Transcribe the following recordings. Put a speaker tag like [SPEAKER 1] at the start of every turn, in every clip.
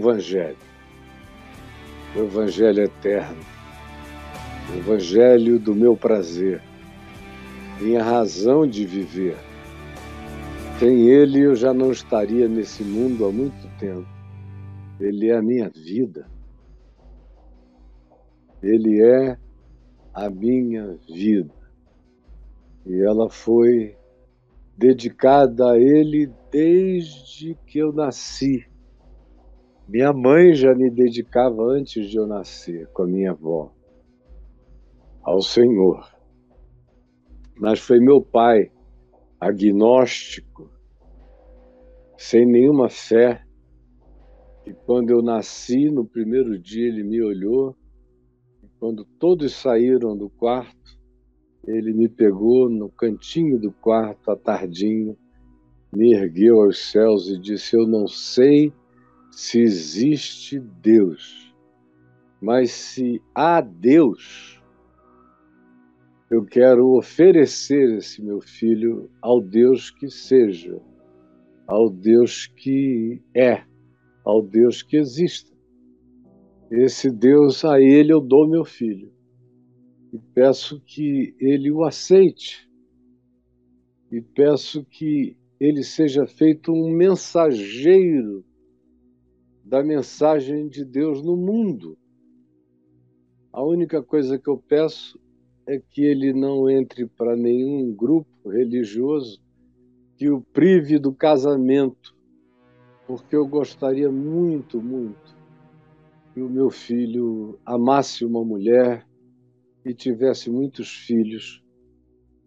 [SPEAKER 1] Evangelho, o Evangelho eterno, o Evangelho do meu prazer, minha razão de viver. Sem Ele eu já não estaria nesse mundo há muito tempo. Ele é a minha vida. Ele é a minha vida. E ela foi dedicada a Ele desde que eu nasci. Minha mãe já me dedicava antes de eu nascer, com a minha avó, ao Senhor. Mas foi meu pai, agnóstico, sem nenhuma fé, e quando eu nasci, no primeiro dia, ele me olhou, e quando todos saíram do quarto, ele me pegou no cantinho do quarto, à tardinha, me ergueu aos céus e disse: Eu não sei se existe Deus, mas se há Deus, eu quero oferecer esse meu filho ao Deus que seja, ao Deus que é, ao Deus que exista. Esse Deus, a ele eu dou meu filho. E peço que ele o aceite. E peço que ele seja feito um mensageiro da mensagem de Deus no mundo. A única coisa que eu peço é que ele não entre para nenhum grupo religioso que o prive do casamento, porque eu gostaria muito, muito que o meu filho amasse uma mulher e tivesse muitos filhos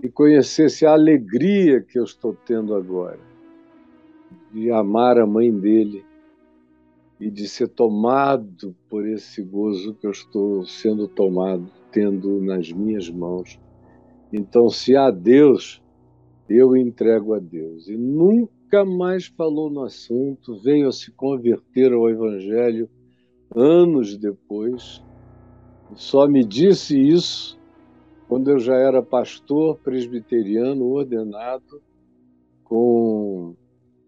[SPEAKER 1] e conhecesse a alegria que eu estou tendo agora de amar a mãe dele e de ser tomado por esse gozo que eu estou sendo tomado, tendo nas minhas mãos. Então, se há Deus, eu entrego a Deus. E nunca mais falou no assunto, veio a se converter ao Evangelho anos depois. Só me disse isso quando eu já era pastor presbiteriano ordenado, com,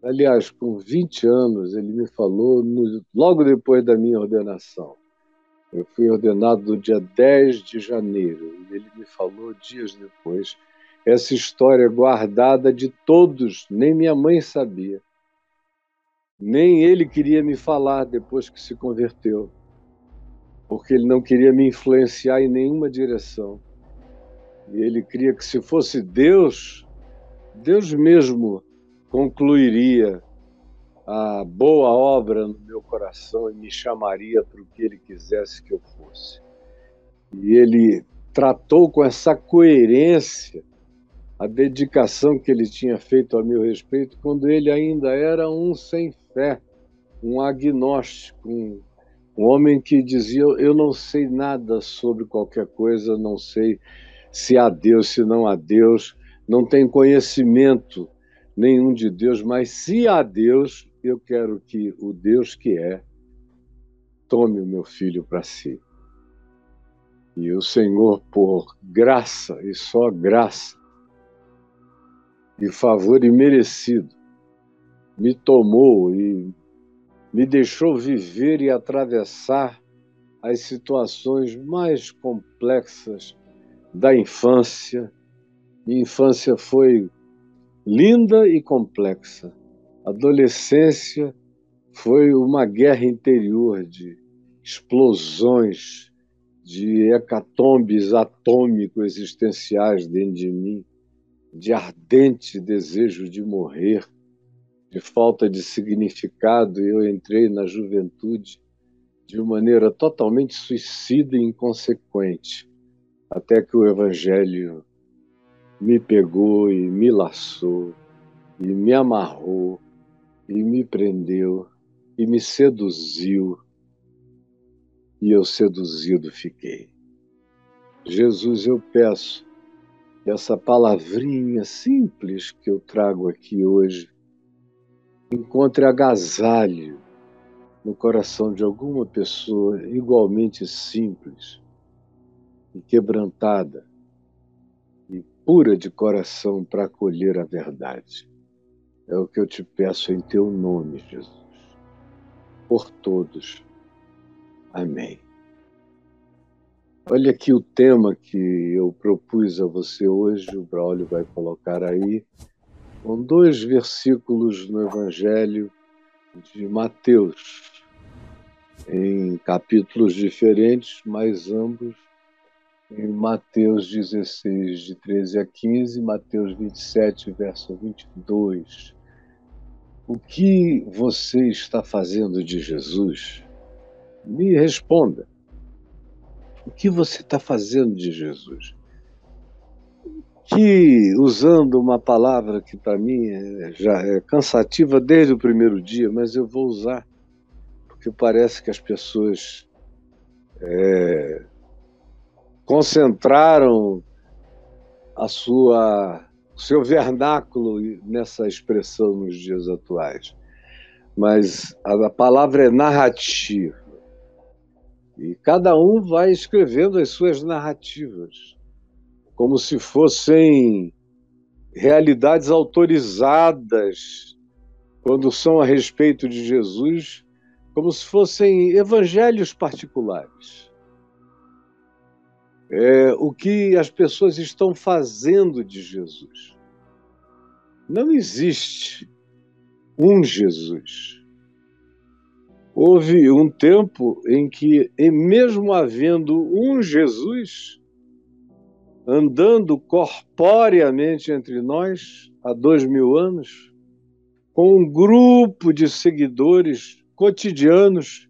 [SPEAKER 1] aliás, com 20 anos, ele me falou, no, logo depois da minha ordenação. Eu fui ordenado no dia 10 de janeiro, e ele me falou dias depois essa história guardada de todos, nem minha mãe sabia. Nem ele queria me falar depois que se converteu, porque ele não queria me influenciar em nenhuma direção. E ele queria que, se fosse Deus, Deus mesmo concluiria a boa obra no meu coração e me chamaria para o que ele quisesse que eu fosse. E ele tratou com essa coerência a dedicação que ele tinha feito a meu respeito quando ele ainda era um sem fé, um agnóstico, um, um homem que dizia: Eu não sei nada sobre qualquer coisa, não sei se há Deus, se não há Deus, não tem conhecimento nenhum de Deus, mas se há Deus, eu quero que o Deus que é tome o meu filho para si. E o Senhor, por graça e só graça, e favor imerecido, me tomou e me deixou viver e atravessar as situações mais complexas da infância. Minha infância foi linda e complexa. adolescência foi uma guerra interior de explosões, de hecatombes atômicos existenciais dentro de mim, de ardente desejo de morrer, de falta de significado. Eu entrei na juventude de maneira totalmente suicida e inconsequente até que o Evangelho me pegou e me laçou, e me amarrou, e me prendeu, e me seduziu, e eu seduzido fiquei. Jesus, eu peço que essa palavrinha simples que eu trago aqui hoje encontre agasalho no coração de alguma pessoa igualmente simples e quebrantada pura de coração para acolher a verdade. É o que eu te peço em teu nome, Jesus. por todos. Amém. Olha aqui o tema que eu propus a você hoje, o Braulio vai colocar aí, com dois versículos no Evangelho de Mateus, em capítulos diferentes, mas ambos em Mateus 16, de 13 a 15, Mateus 27, verso 22. O que você está fazendo de Jesus? Me responda. O que você está fazendo de Jesus? Que, usando uma palavra que para mim é, já é cansativa desde o primeiro dia, mas eu vou usar, porque parece que as pessoas é, concentraram a sua seu vernáculo nessa expressão nos dias atuais. Mas a palavra é narrativa. E cada um vai escrevendo as suas narrativas, como se fossem realidades autorizadas quando são a respeito de Jesus, como se fossem evangelhos particulares é, o que as pessoas estão fazendo de Jesus. Não existe um Jesus. Houve um tempo em que, mesmo havendo um Jesus andando corporeamente entre nós há dois mil anos, com um grupo de seguidores cotidianos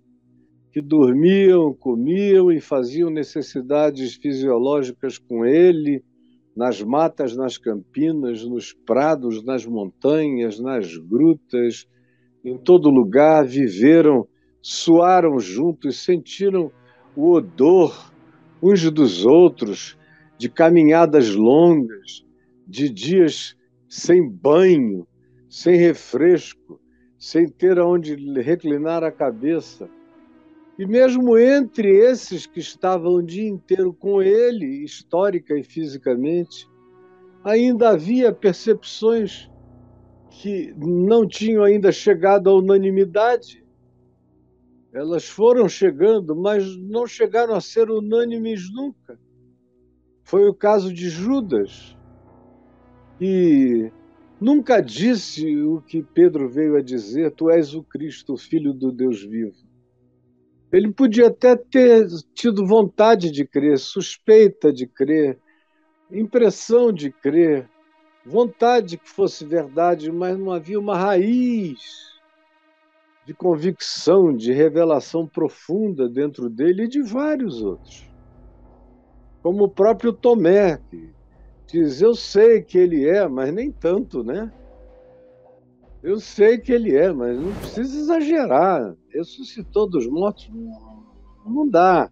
[SPEAKER 1] que dormiam, comiam e faziam necessidades fisiológicas com ele, nas matas, nas campinas, nos prados, nas montanhas, nas grutas, em todo lugar, viveram, suaram juntos, sentiram o odor uns dos outros, de caminhadas longas, de dias sem banho, sem refresco, sem ter aonde reclinar a cabeça e mesmo entre esses que estavam o dia inteiro com ele, histórica e fisicamente, ainda havia percepções que não tinham ainda chegado à unanimidade. Elas foram chegando, mas não chegaram a ser unânimes nunca. Foi o caso de Judas, que nunca disse o que Pedro veio a dizer: Tu és o Cristo, filho do Deus vivo. Ele podia até ter tido vontade de crer, suspeita de crer, impressão de crer, vontade que fosse verdade, mas não havia uma raiz de convicção, de revelação profunda dentro dele e de vários outros. Como o próprio Tomé, que diz: Eu sei que ele é, mas nem tanto, né? Eu sei que ele é, mas não precisa exagerar. Ressuscitou dos mortos, não, dá.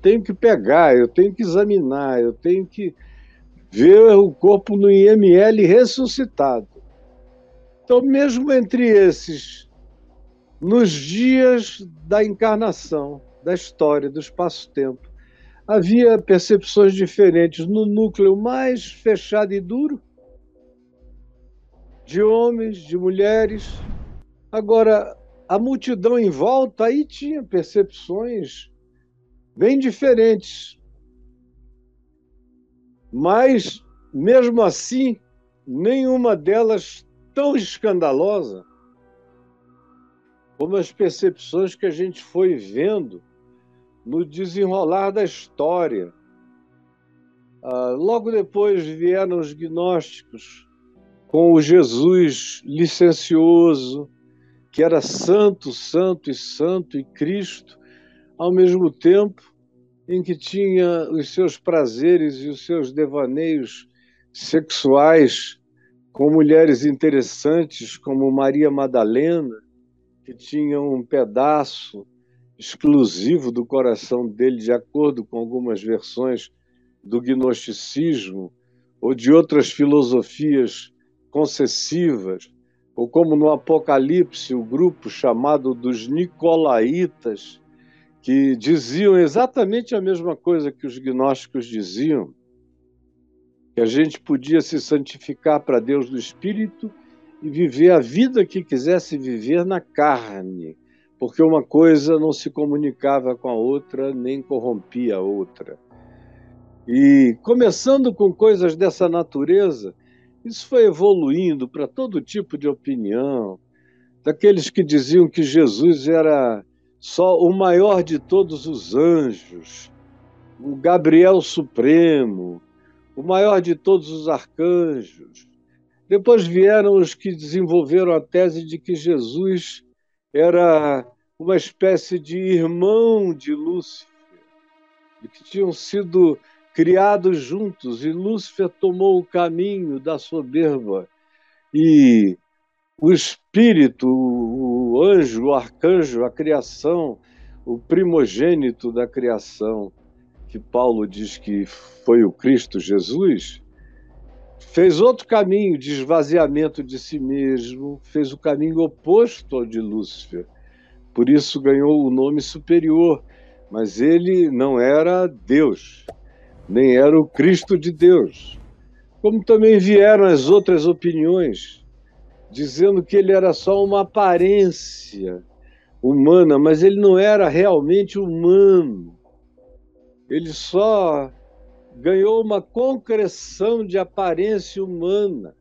[SPEAKER 1] Tenho que pegar, eu tenho que examinar, eu tenho que ver o corpo no IML ressuscitado. Então, mesmo entre esses, nos dias da encarnação, da história, do espaço-tempo, havia percepções diferentes no núcleo mais fechado e duro de homens, de mulheres. Agora, a multidão em volta aí tinha percepções bem diferentes. Mas, mesmo assim, nenhuma delas tão escandalosa como as percepções que a gente foi vendo no desenrolar da história. Ah, logo depois vieram os gnósticos, com o Jesus licencioso, que era santo, santo e santo e Cristo, ao mesmo tempo em que tinha os seus prazeres e os seus devaneios sexuais com mulheres interessantes como Maria Madalena, que tinha um pedaço exclusivo do coração dele, de acordo com algumas versões do gnosticismo ou de outras filosofias concessivas, ou como no Apocalipse, o grupo chamado dos Nicolaitas, que diziam exatamente a mesma coisa que os gnósticos diziam, que a gente podia se santificar para Deus do Espírito e viver a vida que quisesse viver na carne, porque uma coisa não se comunicava com a outra, nem corrompia a outra. E começando com coisas dessa natureza, isso foi evoluindo para todo tipo de opinião, daqueles que diziam que Jesus era só o maior de todos os anjos, o Gabriel Supremo, o maior de todos os arcanjos. Depois vieram os que desenvolveram a tese de que Jesus era uma espécie de irmão de Lúcifer, que tinham sido criados juntos, e Lúcifer tomou o caminho da soberba. E o espírito, o anjo, o arcanjo, a criação, o primogênito da criação, que Paulo diz que foi o Cristo Jesus, fez outro caminho de esvaziamento de si mesmo, fez o caminho oposto ao de Lúcifer. Por isso ganhou o nome superior, mas ele não era Deus nem era o Cristo de Deus. Como também vieram as outras opiniões, dizendo que ele era só uma aparência humana, mas ele não era realmente humano. Ele só ganhou uma concreção de aparência humana.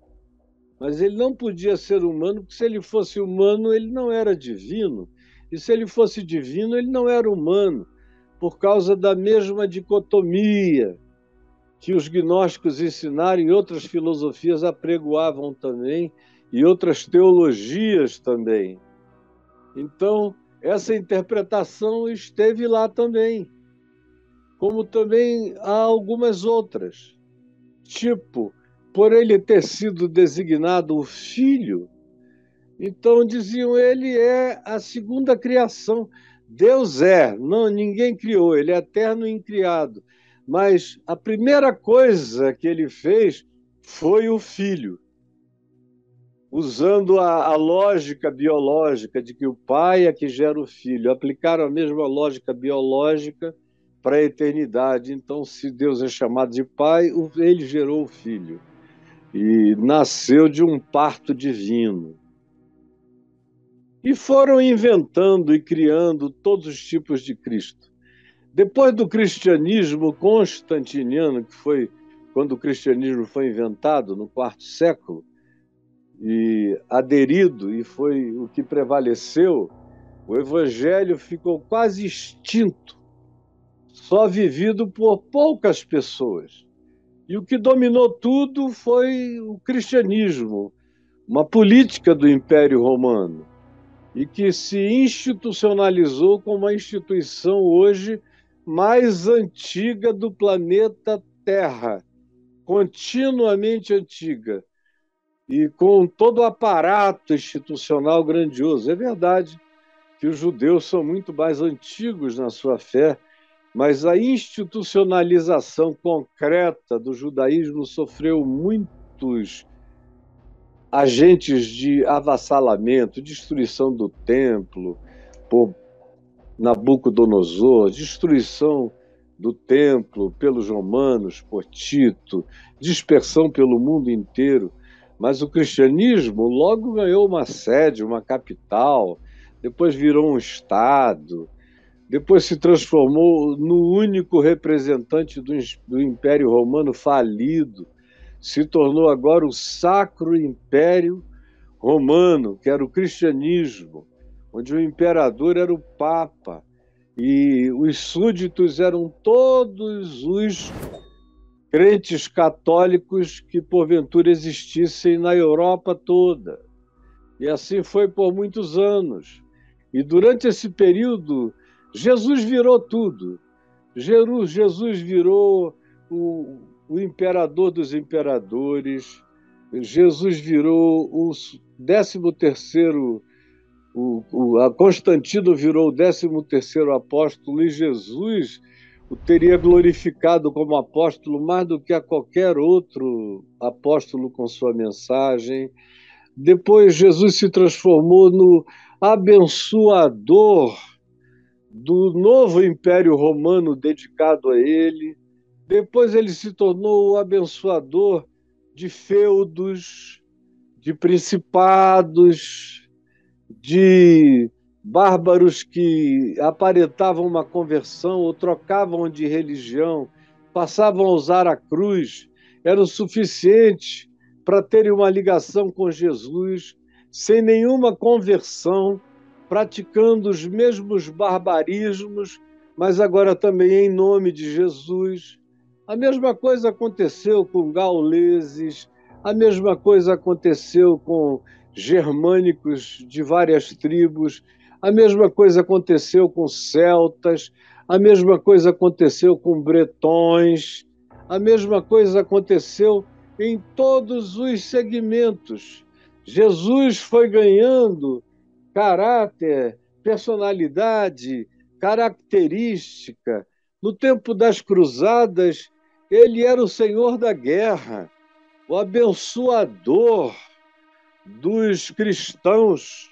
[SPEAKER 1] Mas ele não podia ser humano, porque se ele fosse humano, ele não era divino. E se ele fosse divino, ele não era humano por causa da mesma dicotomia que os gnósticos ensinaram e outras filosofias apregoavam também, e outras teologias também. Então, essa interpretação esteve lá também, como também há algumas outras. Tipo, por ele ter sido designado o filho, então diziam ele é a segunda criação. Deus é, não ninguém criou, ele é eterno e incriado. Mas a primeira coisa que ele fez foi o filho, usando a, a, lógica biológica de que o pai é que gera o filho. Aplicaram a mesma lógica biológica para a eternidade. Então, se Deus é chamado de pai, ele gerou o filho e nasceu de um parto divino. E foram inventando e criando todos os tipos de Cristo. Depois do cristianismo constantiniano, que foi quando o cristianismo foi inventado no quarto século e aderido e foi o que prevaleceu, o evangelho ficou quase extinto, só vivido por poucas pessoas. E o que dominou tudo foi o cristianismo, uma política do Império Romano e que se institucionalizou como a instituição hoje mais antiga do planeta Terra, continuamente antiga, e com todo o aparato institucional grandioso. É verdade que os judeus são muito mais antigos na sua fé, mas a institucionalização concreta do judaísmo sofreu muitos agentes de avassalamento, destruição do templo por Nabucodonosor, destruição do templo pelos romanos por Tito, dispersão pelo mundo inteiro. Mas o cristianismo logo ganhou uma sede, uma capital, depois virou um estado, depois se transformou no único representante do, do Império Romano falido se tornou agora o Sacro Império Romano, que era o cristianismo, onde o imperador era o Papa e os súditos eram todos os crentes católicos que porventura existissem na Europa toda. E assim foi por muitos anos. E durante esse período, Jesus virou tudo. Jesus virou o, o imperador dos imperadores. Jesus virou o 13 terceiro, o, o, Constantino virou o 13 terceiro apóstolo e Jesus o teria glorificado como apóstolo mais do que a qualquer outro apóstolo com sua mensagem. Depois Jesus se transformou no abençoador do novo Império Romano dedicado a ele. Depois ele se tornou o abençoador de feudos, de principados, de bárbaros que aparentavam uma conversão ou trocavam de religião, passavam a usar a cruz, era o suficiente para terem uma ligação com Jesus, sem nenhuma conversão, praticando os mesmos barbarismos, mas agora também em nome de Jesus. A mesma coisa aconteceu com gauleses, a mesma coisa aconteceu com germânicos de várias tribos, a mesma coisa aconteceu com celtas, a mesma coisa aconteceu com bretões, a mesma coisa aconteceu em todos os segmentos. Jesus foi ganhando caráter, personalidade, característica. No tempo das cruzadas, ele era o senhor da guerra, o abençoador dos cristãos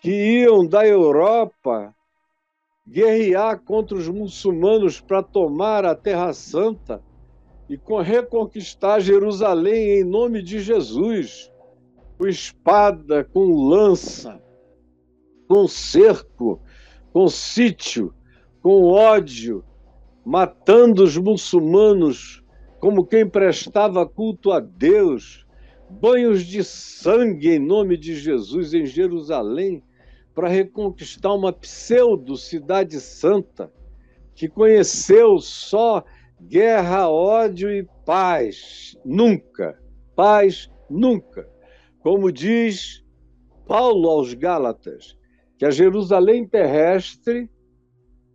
[SPEAKER 1] que iam da Europa guerrear contra os muçulmanos para tomar a Terra Santa e reconquistar Jerusalém em nome de Jesus, com espada, com lança, com cerco, com sítio, com ódio, matando os muçulmanos como quem prestava culto a Deus, banhos de sangue em nome de Jesus em Jerusalém para reconquistar uma pseudo-cidade santa que conheceu só guerra, ódio e paz. Nunca. Paz, nunca. Como diz Paulo aos Gálatas, que a Jerusalém terrestre,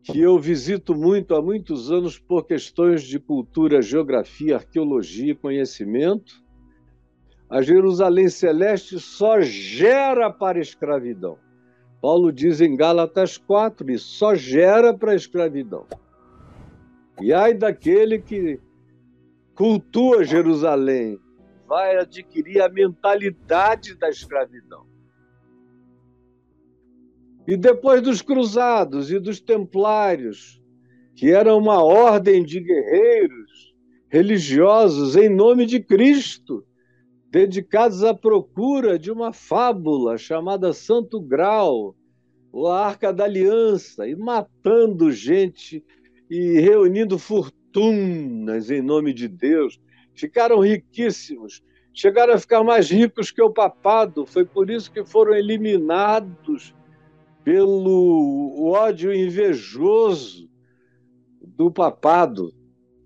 [SPEAKER 1] que eu visito muito há muitos anos por questões de cultura, geografia, arqueologia e conhecimento, a Jerusalém celeste só gera para a escravidão. Paulo diz em Gálatas 4, e só gera para a escravidão. E ai daquele que cultua Jerusalém, vai adquirir a mentalidade da escravidão. E depois dos cruzados e dos templários, que eram uma ordem de guerreiros religiosos em nome de Cristo, dedicados à procura de uma fábula chamada Santo Grau, ou a Arca da Aliança, e matando gente e reunindo fortunas em nome de Deus. Ficaram riquíssimos, chegaram a ficar mais ricos que o papado. Foi por isso que foram eliminados pelo ódio invejoso do papado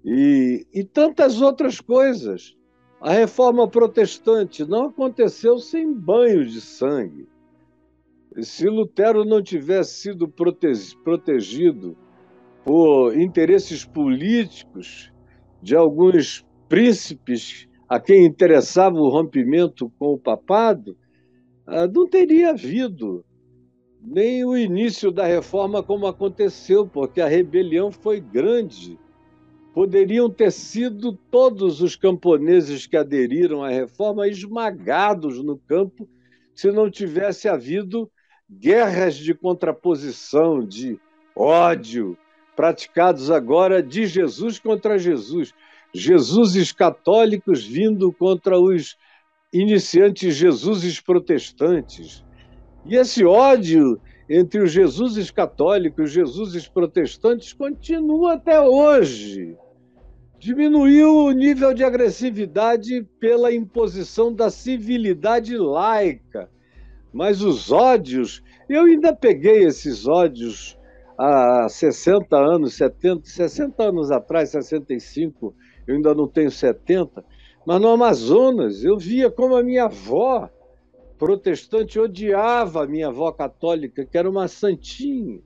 [SPEAKER 1] e, e tantas outras coisas. A reforma protestante não aconteceu sem banhos de sangue. Se Lutero não tivesse sido protegido por interesses políticos de alguns príncipes a quem interessava o rompimento com o papado, ah, não teria havido nem o início da reforma como aconteceu, porque a rebelião foi grande. Poderiam ter sido todos os camponeses que aderiram à reforma esmagados no campo se não tivesse havido guerras de contraposição, de ódio, praticados agora de Jesus contra Jesus. Jesuses católicos vindo contra os iniciantes Jesuses protestantes. E esse ódio entre os Jesuses católicos e os Jesuses protestantes continua até hoje. Diminuiu o nível de agressividade pela imposição da civilidade laica. Mas os ódios, eu ainda peguei esses ódios há 60 anos, 70, 60 anos atrás, 65, eu ainda não tenho 70, mas no Amazonas eu via como a minha avó protestante odiava a minha avó católica, que era uma santinha.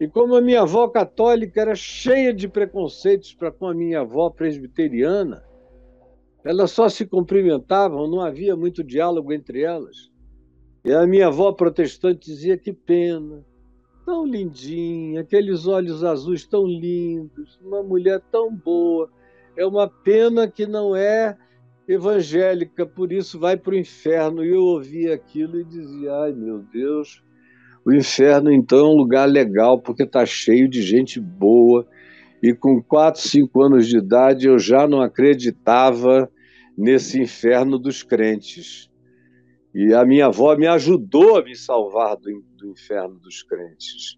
[SPEAKER 1] E como a minha avó católica era cheia de preconceitos para com a minha avó presbiteriana, elas só se cumprimentavam, não havia muito diálogo entre elas. E a minha avó protestante dizia que pena, tão lindinha, aqueles olhos azuis tão lindos, uma mulher tão boa. É uma pena que não é evangélica, por isso vai para o inferno. E eu ouvia aquilo e dizia: ai meu Deus, o inferno então é um lugar legal, porque está cheio de gente boa. E com 4, 5 anos de idade eu já não acreditava nesse inferno dos crentes. E a minha avó me ajudou a me salvar do, do inferno dos crentes.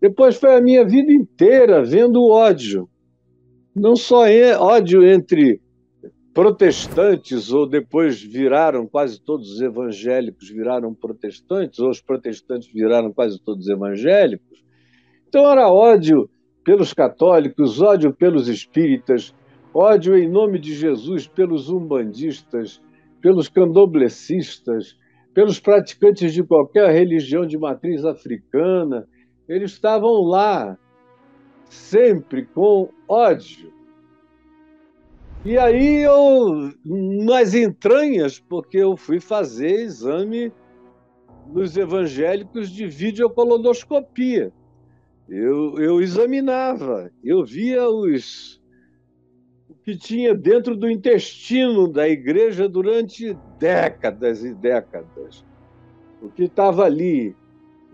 [SPEAKER 1] Depois foi a minha vida inteira vendo ódio. Não só ódio entre protestantes, ou depois viraram quase todos os evangélicos viraram protestantes, ou os protestantes viraram quase todos evangélicos. Então era ódio pelos católicos, ódio pelos espíritas, ódio em nome de Jesus pelos umbandistas, pelos candoblecistas, pelos praticantes de qualquer religião de matriz africana. Eles estavam lá, sempre com ódio. E aí eu, nas entranhas, porque eu fui fazer exame nos evangélicos de videocolonoscopia. Eu, eu examinava, eu via os que tinha dentro do intestino da igreja durante décadas e décadas. O que estava ali,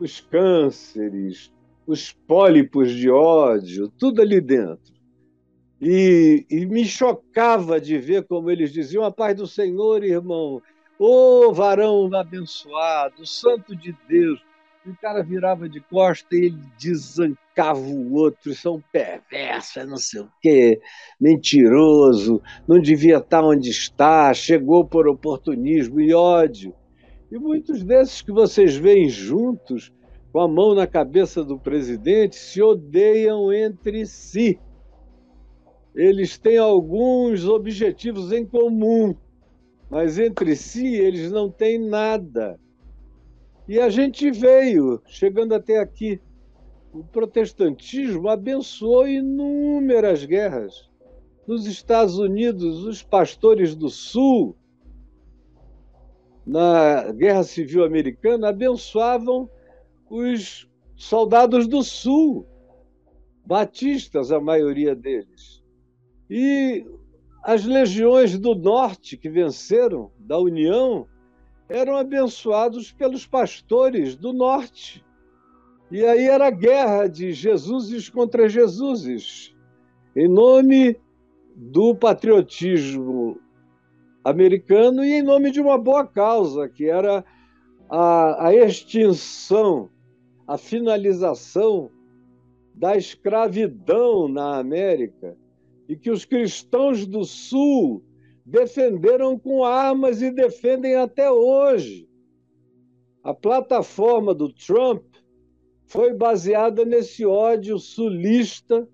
[SPEAKER 1] os cânceres, os pólipos de ódio, tudo ali dentro. E, e, me chocava de ver como eles diziam: a paz do Senhor, irmão, ô varão abençoado, santo de Deus. E o cara virava de costa e ele desancava o outro, são perversos, não sei o quê, mentiroso, não devia estar onde está, chegou por oportunismo e ódio. E muitos desses que vocês veem juntos, com a mão na cabeça do presidente, se odeiam entre si. Eles têm alguns objetivos em comum, mas entre si eles não têm nada. E a gente veio, chegando até aqui. O protestantismo abençoou inúmeras guerras. Nos Estados Unidos, os pastores do Sul, na Guerra Civil Americana, abençoavam os soldados do Sul, batistas, a maioria deles. E as legiões do Norte, que venceram, da União, eram abençoados pelos pastores do norte. E aí era a guerra de Jesuses contra Jesuses, em nome do patriotismo americano e em nome de uma boa causa, que era a, a extinção, a finalização da escravidão na América, e que os cristãos do Sul defenderam com armas e defendem até hoje. A plataforma do Trump foi baseada nesse ódio sulista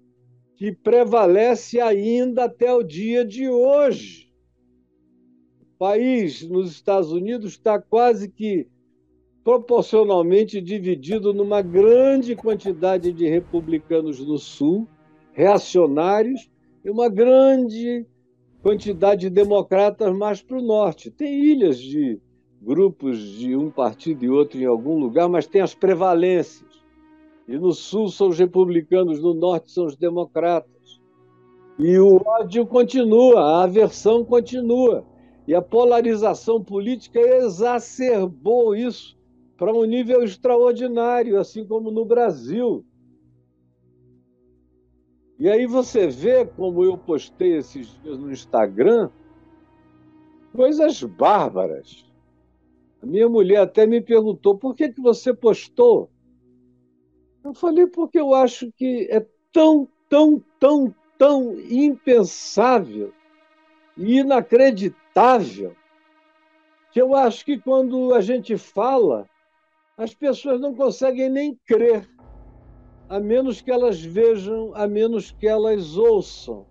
[SPEAKER 1] que prevalece ainda até o dia de hoje. O país nos Estados Unidos está quase que proporcionalmente dividido numa grande quantidade de republicanos no sul, reacionários, e uma grande quantidade de democratas mais para o norte. Tem ilhas de grupos de um partido e outro em algum lugar, mas tem as prevalências. E no sul são os republicanos, no norte são os democratas. E o ódio continua, a aversão continua. E a polarização política exacerbou isso para um nível extraordinário, assim como no Brasil. E aí você vê, como eu postei esses dias no Instagram, coisas bárbaras. A minha mulher até me perguntou por que, que você postou. Eu falei porque eu acho que é tão, tão, tão, tão impensável e inacreditável que eu acho que quando a gente fala, as pessoas não conseguem nem crer a menos que elas vejam, a menos que elas ouçam.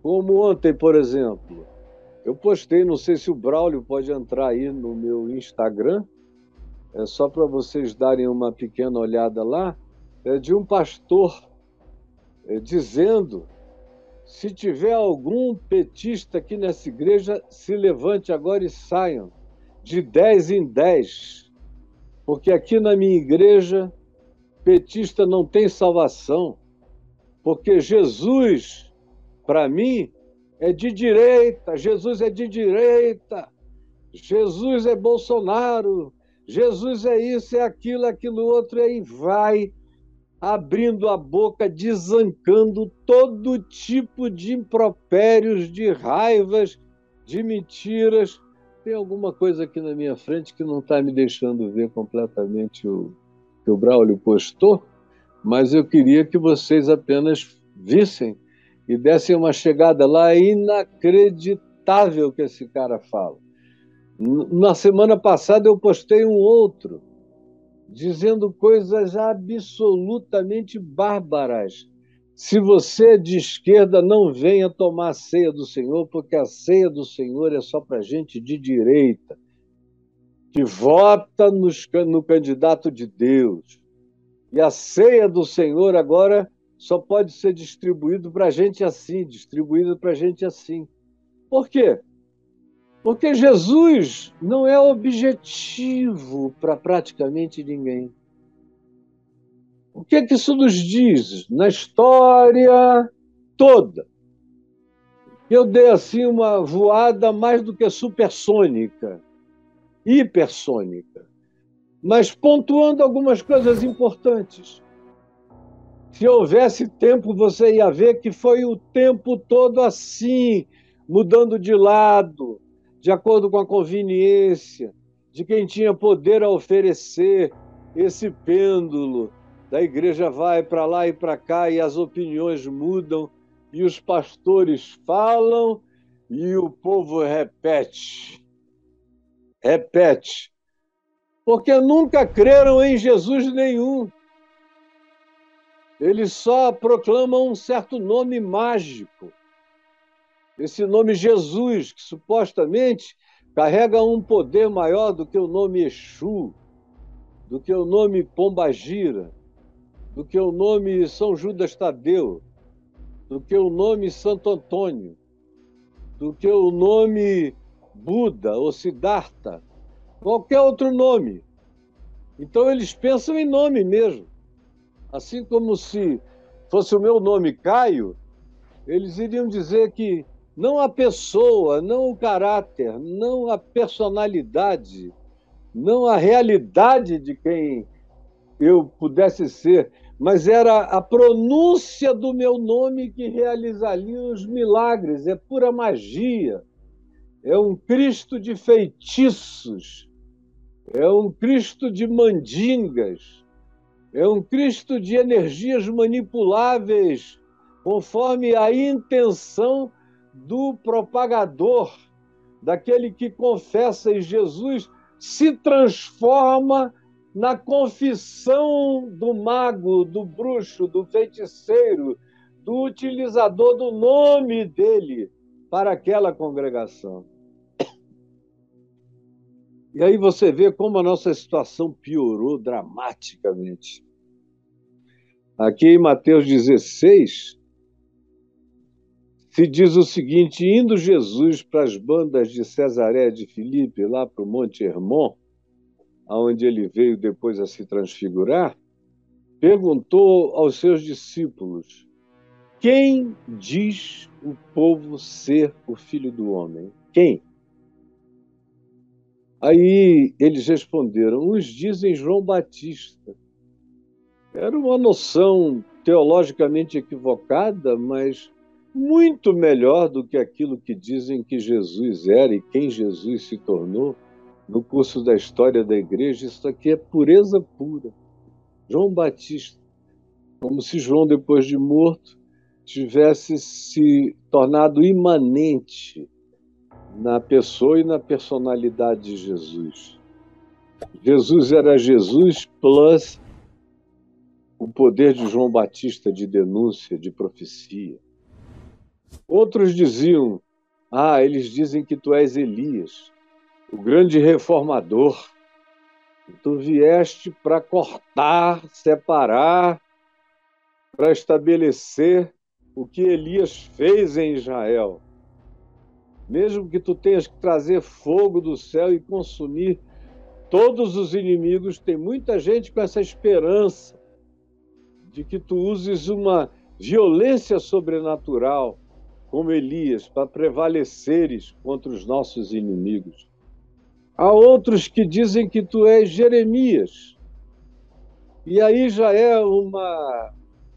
[SPEAKER 1] Como ontem, por exemplo, eu postei, não sei se o Braulio pode entrar aí no meu Instagram, é só para vocês darem uma pequena olhada lá, é de um pastor é, dizendo: se tiver algum petista aqui nessa igreja, se levante agora e saiam, de 10 em 10, porque aqui na minha igreja petista não tem salvação, porque Jesus, para mim, é de direita, Jesus é de direita, Jesus é Bolsonaro, Jesus é isso, é aquilo, aquilo outro, e aí vai abrindo a boca, desancando todo tipo de impropérios, de raivas, de mentiras, tem alguma coisa aqui na minha frente que não está me deixando ver completamente o que o Braulio postou, mas eu queria que vocês apenas vissem e dessem uma chegada lá inacreditável que esse cara fala. Na semana passada eu postei um outro dizendo coisas absolutamente bárbaras. Se você é de esquerda, não venha tomar a ceia do Senhor, porque a ceia do Senhor é só para gente de direita, que vota nos, no candidato de Deus. E a ceia do Senhor agora só pode ser distribuído para gente assim, distribuído para gente assim. Por quê? Porque Jesus não é objetivo para praticamente ninguém. O que é que isso nos diz na história toda? Eu dei assim uma voada mais do que supersônica, hipersônica, mas pontuando algumas coisas importantes. Se houvesse tempo, você ia ver que foi o tempo todo assim, mudando de lado, de acordo com a conveniência de quem tinha poder a oferecer esse pêndulo. Da igreja vai para lá e para cá e as opiniões mudam e os pastores falam e o povo repete. Repete. Porque nunca creram em Jesus nenhum. Eles só proclamam um certo nome mágico esse nome Jesus, que supostamente carrega um poder maior do que o nome Exu, do que o nome Pombagira, do que o nome São Judas Tadeu, do que o nome Santo Antônio, do que o nome Buda ou Siddhartha, qualquer outro nome. Então eles pensam em nome mesmo. Assim como se fosse o meu nome Caio, eles iriam dizer que não a pessoa, não o caráter, não a personalidade, não a realidade de quem eu pudesse ser, mas era a pronúncia do meu nome que realizaria os milagres. É pura magia. É um Cristo de feitiços. É um Cristo de mandingas. É um Cristo de energias manipuláveis, conforme a intenção do propagador, daquele que confessa em Jesus, se transforma na confissão do mago, do bruxo, do feiticeiro, do utilizador do nome dele para aquela congregação. E aí você vê como a nossa situação piorou dramaticamente. Aqui em Mateus 16, se diz o seguinte: indo Jesus para as bandas de Cesaré de Filipe, lá para o Monte Hermon, aonde ele veio depois a se transfigurar, perguntou aos seus discípulos: Quem diz o povo ser o filho do homem? Quem? Aí eles responderam: Uns dizem João Batista. Era uma noção teologicamente equivocada, mas muito melhor do que aquilo que dizem que Jesus era e quem Jesus se tornou no curso da história da igreja. Isso aqui é pureza pura. João Batista, como se João, depois de morto, tivesse se tornado imanente na pessoa e na personalidade de Jesus. Jesus era Jesus plus o poder de João Batista de denúncia, de profecia. Outros diziam: Ah, eles dizem que tu és Elias, o grande reformador. Tu vieste para cortar, separar, para estabelecer o que Elias fez em Israel. Mesmo que tu tenhas que trazer fogo do céu e consumir todos os inimigos, tem muita gente com essa esperança de que tu uses uma violência sobrenatural como Elias, para prevaleceres contra os nossos inimigos. Há outros que dizem que tu és Jeremias. E aí já é uma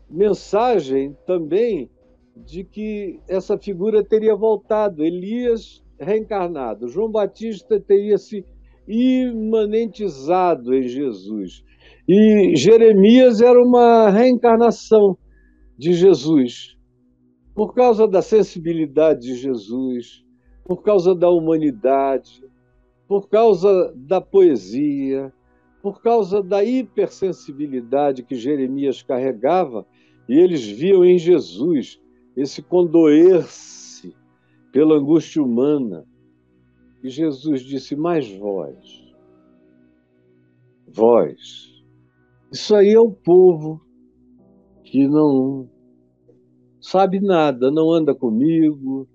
[SPEAKER 1] mensagem também de que essa figura teria voltado. Elias reencarnado. João Batista teria se imanentizado em Jesus. E Jeremias era uma reencarnação de Jesus. Por causa da sensibilidade de Jesus, por causa da humanidade, por causa da poesia, por causa da hipersensibilidade que Jeremias carregava, e eles viam em Jesus esse condoer-se pela angústia humana. E Jesus disse: Mais vós, vós. Isso aí é o povo que não sabe nada, não anda comigo,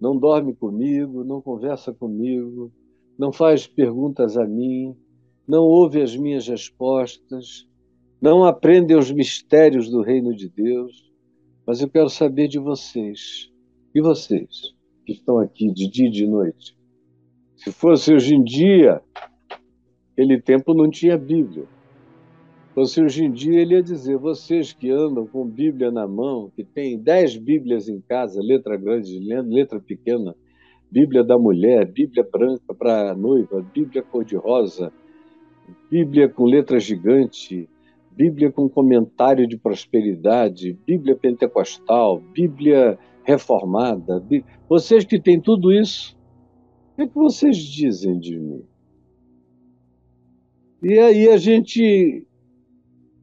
[SPEAKER 1] não dorme comigo, não conversa comigo, não faz perguntas a mim, não ouve as minhas respostas, não aprende os mistérios do reino de Deus, mas eu quero saber de vocês. E vocês, que estão aqui de dia e de noite? Se fosse hoje em dia, aquele tempo não tinha Bíblia. Se fosse hoje em dia, ele ia dizer: vocês que andam com Bíblia na mão, que têm dez Bíblias em casa, letra grande, letra pequena, Bíblia da mulher, Bíblia branca para a noiva, Bíblia cor-de-rosa, Bíblia com letra gigante, Bíblia com comentário de prosperidade, Bíblia pentecostal, Bíblia reformada. Vocês que têm tudo isso, o que, é que vocês dizem de mim? E aí a gente,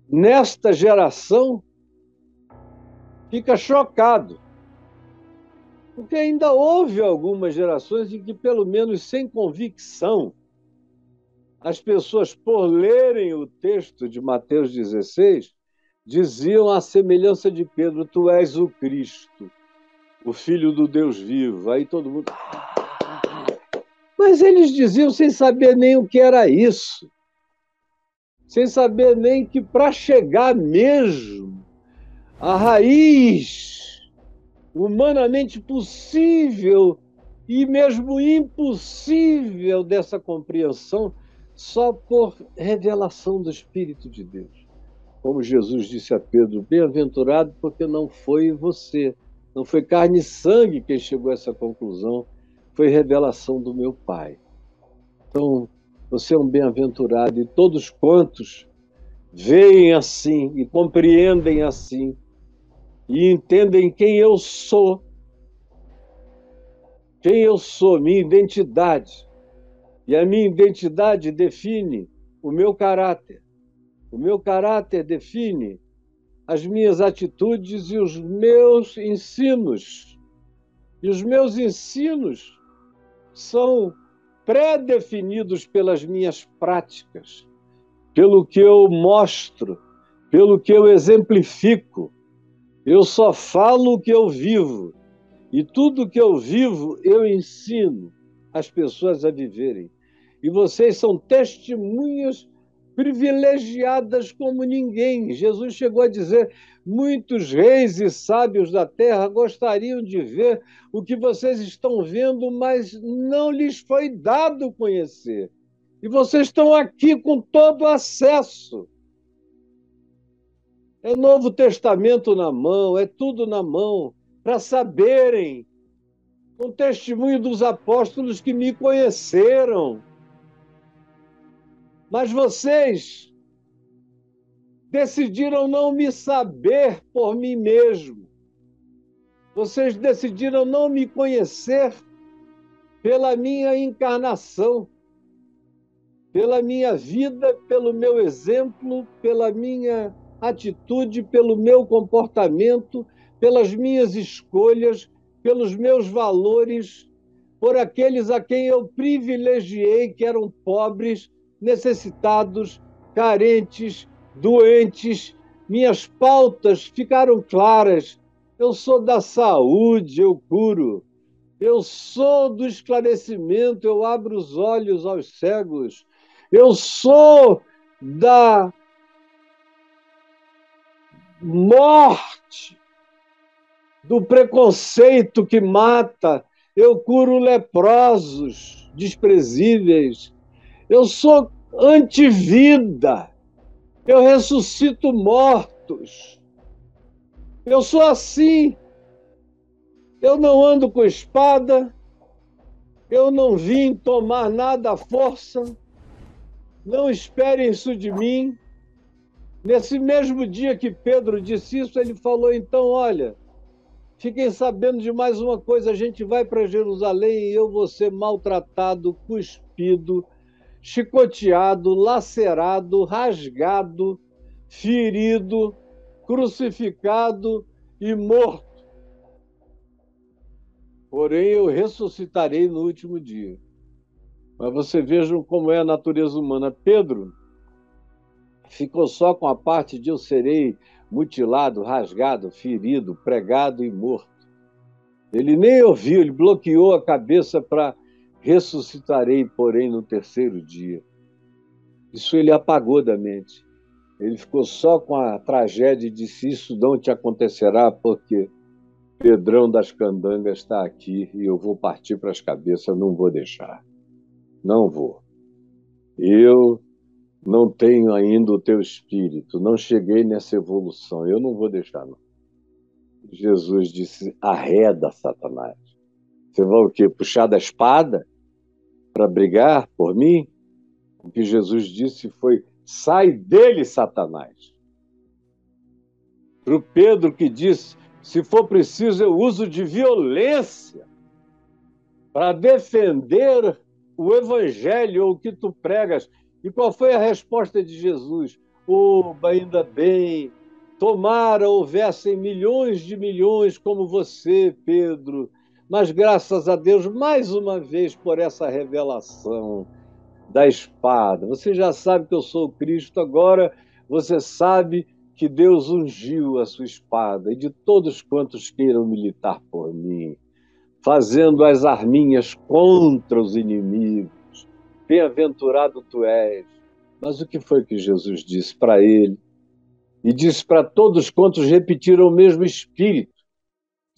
[SPEAKER 1] nesta geração, fica chocado. Porque ainda houve algumas gerações em que, pelo menos sem convicção, as pessoas, por lerem o texto de Mateus 16, diziam à semelhança de Pedro: Tu és o Cristo, o Filho do Deus vivo. Aí todo mundo. Mas eles diziam sem saber nem o que era isso, sem saber nem que para chegar mesmo à raiz humanamente possível e mesmo impossível dessa compreensão só por revelação do Espírito de Deus. Como Jesus disse a Pedro, bem-aventurado porque não foi você, não foi carne e sangue quem chegou a essa conclusão, foi revelação do meu Pai. Então, você é um bem-aventurado e todos quantos veem assim e compreendem assim e entendem quem eu sou, quem eu sou, minha identidade, e a minha identidade define o meu caráter. O meu caráter define as minhas atitudes e os meus ensinos. E os meus ensinos são pré-definidos pelas minhas práticas, pelo que eu mostro, pelo que eu exemplifico. Eu só falo o que eu vivo. E tudo que eu vivo, eu ensino as pessoas a viverem. E vocês são testemunhas privilegiadas como ninguém. Jesus chegou a dizer: muitos reis e sábios da terra gostariam de ver o que vocês estão vendo, mas não lhes foi dado conhecer. E vocês estão aqui com todo acesso. É Novo Testamento na mão, é tudo na mão, para saberem, com testemunho dos apóstolos que me conheceram mas vocês decidiram não me saber por mim mesmo. Vocês decidiram não me conhecer pela minha encarnação, pela minha vida, pelo meu exemplo, pela minha atitude, pelo meu comportamento, pelas minhas escolhas, pelos meus valores, por aqueles a quem eu privilegiei, que eram pobres necessitados, carentes, doentes. Minhas pautas ficaram claras. Eu sou da saúde, eu curo. Eu sou do esclarecimento, eu abro os olhos aos cegos. Eu sou da morte, do preconceito que mata. Eu curo leprosos, desprezíveis. Eu sou antivida. Eu ressuscito mortos. Eu sou assim. Eu não ando com espada. Eu não vim tomar nada à força, não esperem isso de mim. Nesse mesmo dia que Pedro disse isso, ele falou: então, olha, fiquem sabendo de mais uma coisa: a gente vai para Jerusalém e eu vou ser maltratado, cuspido, chicoteado, lacerado, rasgado, ferido, crucificado e morto. Porém, eu ressuscitarei no último dia. Mas você vejam como é a natureza humana. Pedro ficou só com a parte de eu serei mutilado, rasgado, ferido, pregado e morto. Ele nem ouviu, ele bloqueou a cabeça para ressuscitarei, porém, no terceiro dia. Isso ele apagou da mente. Ele ficou só com a tragédia e disse: Isso não te acontecerá, porque Pedrão das Candangas está aqui e eu vou partir para as cabeças, não vou deixar. Não vou. Eu não tenho ainda o teu espírito, não cheguei nessa evolução, eu não vou deixar, não. Jesus disse: arreda, Satanás. Você vai o quê? Puxar da espada para brigar por mim? O que Jesus disse foi: sai dele, Satanás. Para o Pedro que disse: se for preciso, eu uso de violência para defender o evangelho ou o que tu pregas. E qual foi a resposta de Jesus? Oh, ainda bem, tomara houvessem milhões de milhões como você, Pedro, mas graças a Deus, mais uma vez, por essa revelação da espada. Você já sabe que eu sou Cristo, agora você sabe que Deus ungiu a sua espada e de todos quantos queiram militar por mim, fazendo as arminhas contra os inimigos. Bem-aventurado tu és. Mas o que foi que Jesus disse para ele? E disse para todos quantos repetiram o mesmo espírito,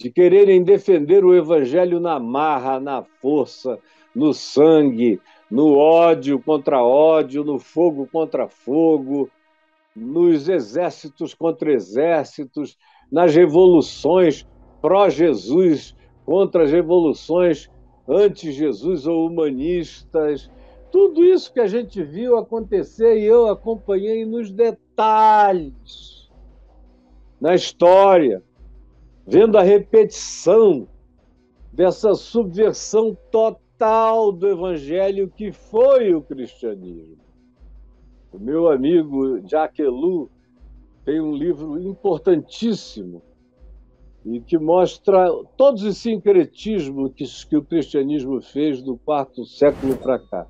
[SPEAKER 1] de quererem defender o evangelho na marra, na força, no sangue, no ódio contra ódio, no fogo contra fogo, nos exércitos contra exércitos, nas revoluções pró-Jesus contra as revoluções anti-Jesus ou humanistas. Tudo isso que a gente viu acontecer e eu acompanhei nos detalhes, na história, vendo a repetição dessa subversão total do evangelho que foi o cristianismo. O meu amigo Jacques Ellul tem um livro importantíssimo e que mostra todos os sincretismos que, que o cristianismo fez do quarto século para cá.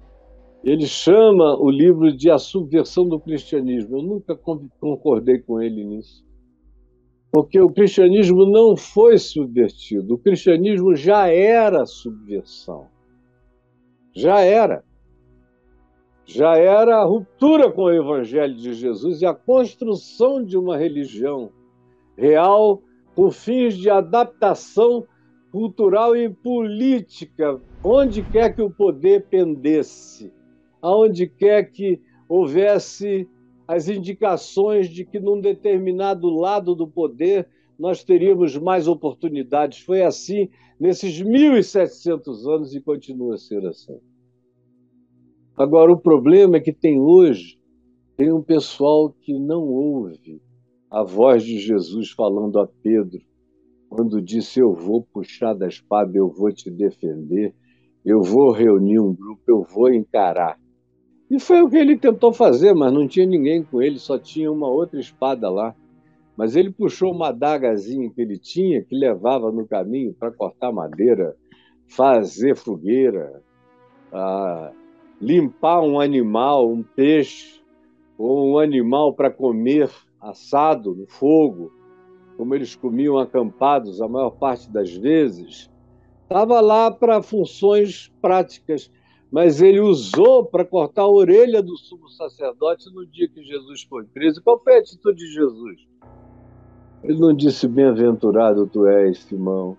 [SPEAKER 1] Ele chama o livro de A Subversão do Cristianismo. Eu nunca concordei com ele nisso. Porque o cristianismo não foi subvertido, o cristianismo já era subversão. Já era. Já era a ruptura com o Evangelho de Jesus e a construção de uma religião real com fins de adaptação cultural e política, onde quer que o poder pendesse, aonde quer que houvesse as indicações de que num determinado lado do poder nós teríamos mais oportunidades. Foi assim nesses 1.700 anos e continua a ser assim. Agora, o problema é que tem hoje, tem um pessoal que não ouve a voz de Jesus falando a Pedro, quando disse: Eu vou puxar da espada, eu vou te defender, eu vou reunir um grupo, eu vou encarar. E foi o que ele tentou fazer, mas não tinha ninguém com ele, só tinha uma outra espada lá. Mas ele puxou uma adagazinha que ele tinha, que levava no caminho para cortar madeira, fazer fogueira, limpar um animal, um peixe, ou um animal para comer assado no fogo, como eles comiam acampados a maior parte das vezes, estava lá para funções práticas, mas ele usou para cortar a orelha do sumo sacerdote no dia que Jesus foi preso. Qual foi a atitude de Jesus? Ele não disse: Bem-aventurado tu és, Simão,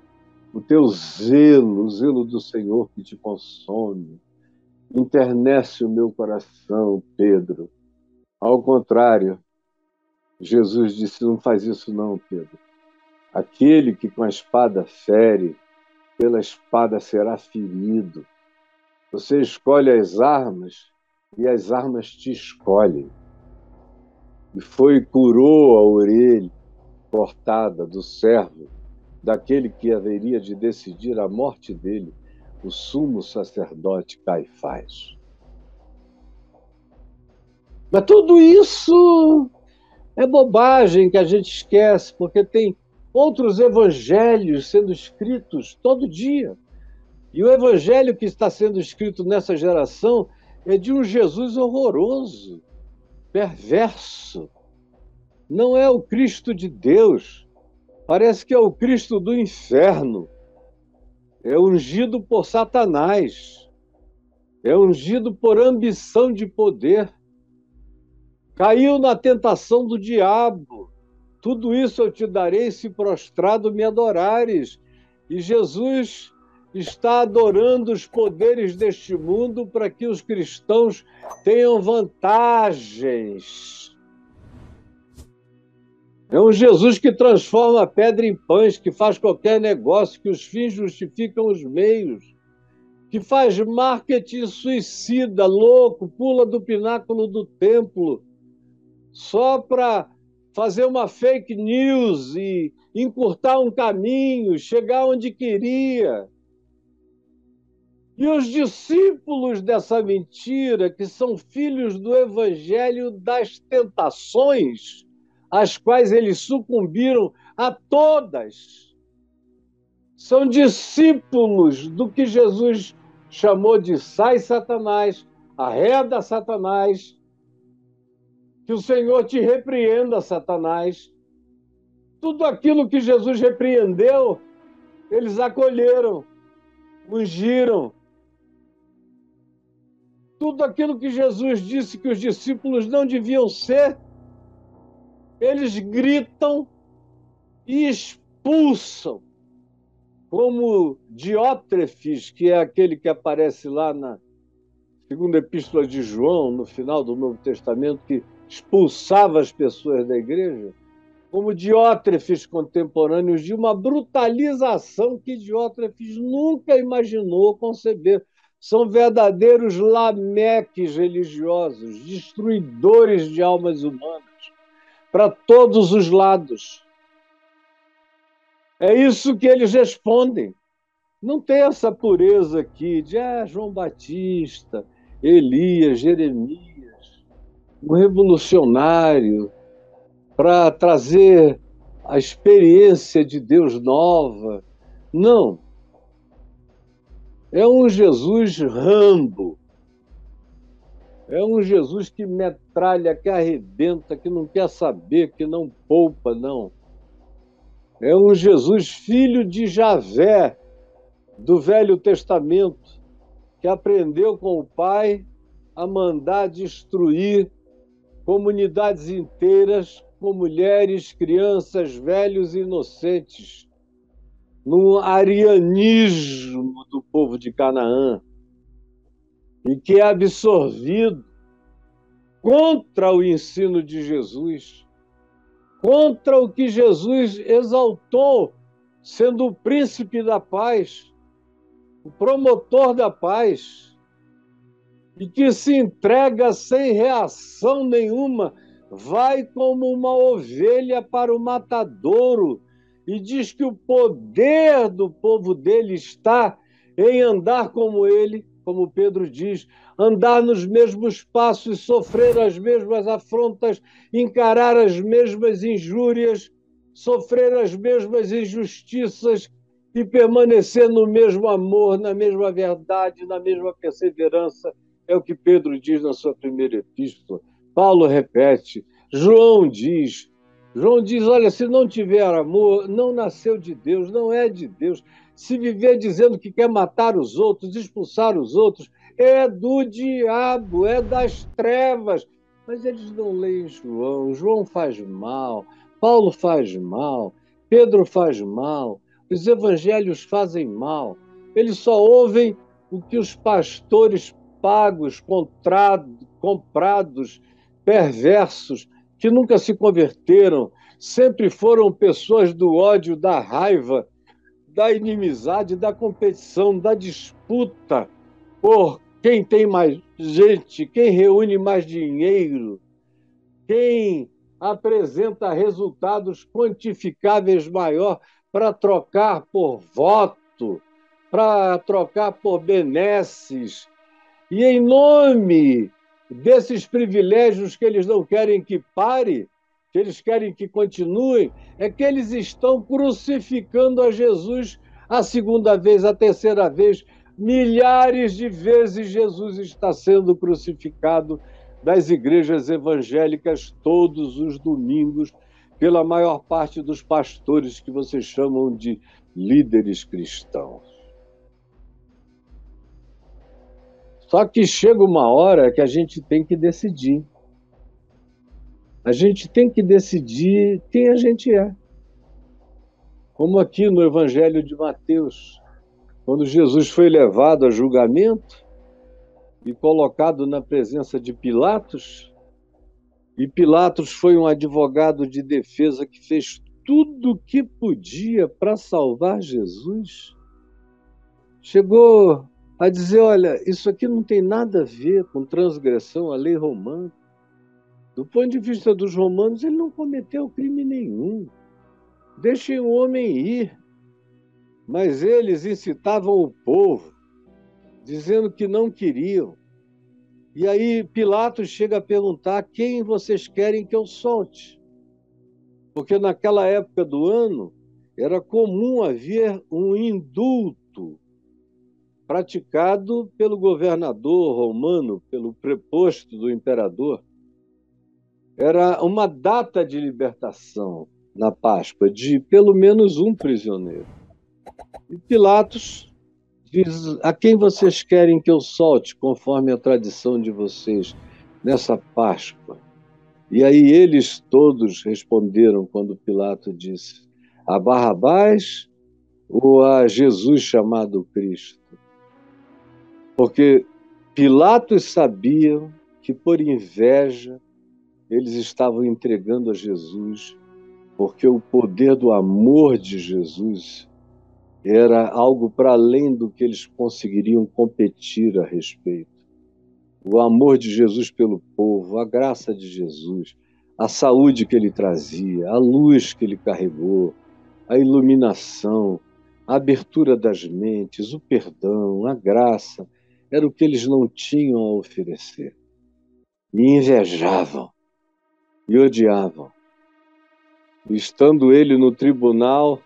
[SPEAKER 1] o teu zelo, o zelo do Senhor que te consome internece o meu coração, Pedro. Ao contrário, Jesus disse: Não faz isso, não, Pedro. Aquele que com a espada fere, pela espada será ferido. Você escolhe as armas e as armas te escolhem. E foi curou a orelha cortada do servo, daquele que haveria de decidir a morte dele, o sumo sacerdote Caifás. Mas tudo isso é bobagem que a gente esquece, porque tem outros evangelhos sendo escritos todo dia. E o evangelho que está sendo escrito nessa geração é de um Jesus horroroso, perverso. Não é o Cristo de Deus, parece que é o Cristo do inferno. É ungido por Satanás, é ungido por ambição de poder. Caiu na tentação do diabo. Tudo isso eu te darei se prostrado me adorares. E Jesus está adorando os poderes deste mundo para que os cristãos tenham vantagens. É um Jesus que transforma a pedra em pães, que faz qualquer negócio, que os fins justificam os meios, que faz marketing suicida, louco, pula do pináculo do templo, só para fazer uma fake news e encurtar um caminho, chegar onde queria. E os discípulos dessa mentira, que são filhos do evangelho das tentações, às quais eles sucumbiram a todas, são discípulos do que Jesus chamou de sai Satanás, arreda Satanás, que o Senhor te repreenda, Satanás. Tudo aquilo que Jesus repreendeu, eles acolheram, ungiram, tudo aquilo que Jesus disse que os discípulos não deviam ser, eles gritam e expulsam, como Diótrefes, que é aquele que aparece lá na segunda epístola de João, no final do Novo Testamento, que expulsava as pessoas da igreja, como Diótrefes contemporâneos de uma brutalização que Diótrefes nunca imaginou conceber são verdadeiros lameques religiosos, destruidores de almas humanas, para todos os lados. É isso que eles respondem. Não tem essa pureza aqui de ah, João Batista, Elias, Jeremias, um revolucionário para trazer a experiência de Deus nova. Não. É um Jesus rambo. É um Jesus que metralha, que arrebenta, que não quer saber, que não poupa, não. É um Jesus filho de Javé, do Velho Testamento, que aprendeu com o Pai a mandar destruir comunidades inteiras com mulheres, crianças, velhos e inocentes no arianismo do povo de Canaã e que é absorvido contra o ensino de Jesus, contra o que Jesus exaltou, sendo o príncipe da paz, o promotor da paz, e que se entrega sem reação nenhuma, vai como uma ovelha para o matadouro e diz que o poder do povo dele está em andar como ele, como Pedro diz, andar nos mesmos passos, sofrer as mesmas afrontas, encarar as mesmas injúrias, sofrer as mesmas injustiças e permanecer no mesmo amor, na mesma verdade, na mesma perseverança. É o que Pedro diz na sua primeira epístola. Paulo repete, João diz, João diz: olha, se não tiver amor, não nasceu de Deus, não é de Deus. Se viver dizendo que quer matar os outros, expulsar os outros, é do diabo, é das trevas. Mas eles não leem João. João faz mal, Paulo faz mal, Pedro faz mal, os evangelhos fazem mal. Eles só ouvem o que os pastores pagos, comprados, perversos, que nunca se converteram, sempre foram pessoas do ódio, da raiva, da inimizade, da competição, da disputa por quem tem mais gente, quem reúne mais dinheiro, quem apresenta resultados quantificáveis maior para trocar por voto, para trocar por benesses. E em nome desses privilégios que eles não querem que pare, que eles querem que continue, é que eles estão crucificando a Jesus a segunda vez, a terceira vez. Milhares de vezes Jesus está sendo crucificado das igrejas evangélicas todos os domingos pela maior parte dos pastores que vocês chamam de líderes cristãos. Só que chega uma hora que a gente tem que decidir. A gente tem que decidir quem a gente é. Como aqui no Evangelho de Mateus, quando Jesus foi levado a julgamento, e colocado na presença de Pilatos. E Pilatos foi um advogado de defesa que fez tudo o que podia para salvar Jesus. Chegou a dizer: olha, isso aqui não tem nada a ver com transgressão à lei romana. Do ponto de vista dos romanos, ele não cometeu crime nenhum. Deixem o homem ir. Mas eles incitavam o povo dizendo que não queriam. E aí Pilatos chega a perguntar quem vocês querem que eu solte. Porque naquela época do ano era comum haver um indulto praticado pelo governador romano, pelo preposto do imperador. Era uma data de libertação na Páscoa de pelo menos um prisioneiro. E Pilatos diz: A quem vocês querem que eu solte, conforme a tradição de vocês, nessa Páscoa? E aí eles todos responderam quando Pilato disse: A Barrabás ou a Jesus chamado Cristo? Porque Pilatos sabiam que por inveja eles estavam entregando a Jesus, porque o poder do amor de Jesus era algo para além do que eles conseguiriam competir a respeito. O amor de Jesus pelo povo, a graça de Jesus, a saúde que ele trazia, a luz que ele carregou, a iluminação, a abertura das mentes, o perdão, a graça, era o que eles não tinham a oferecer. E invejavam e odiavam. Estando ele no tribunal,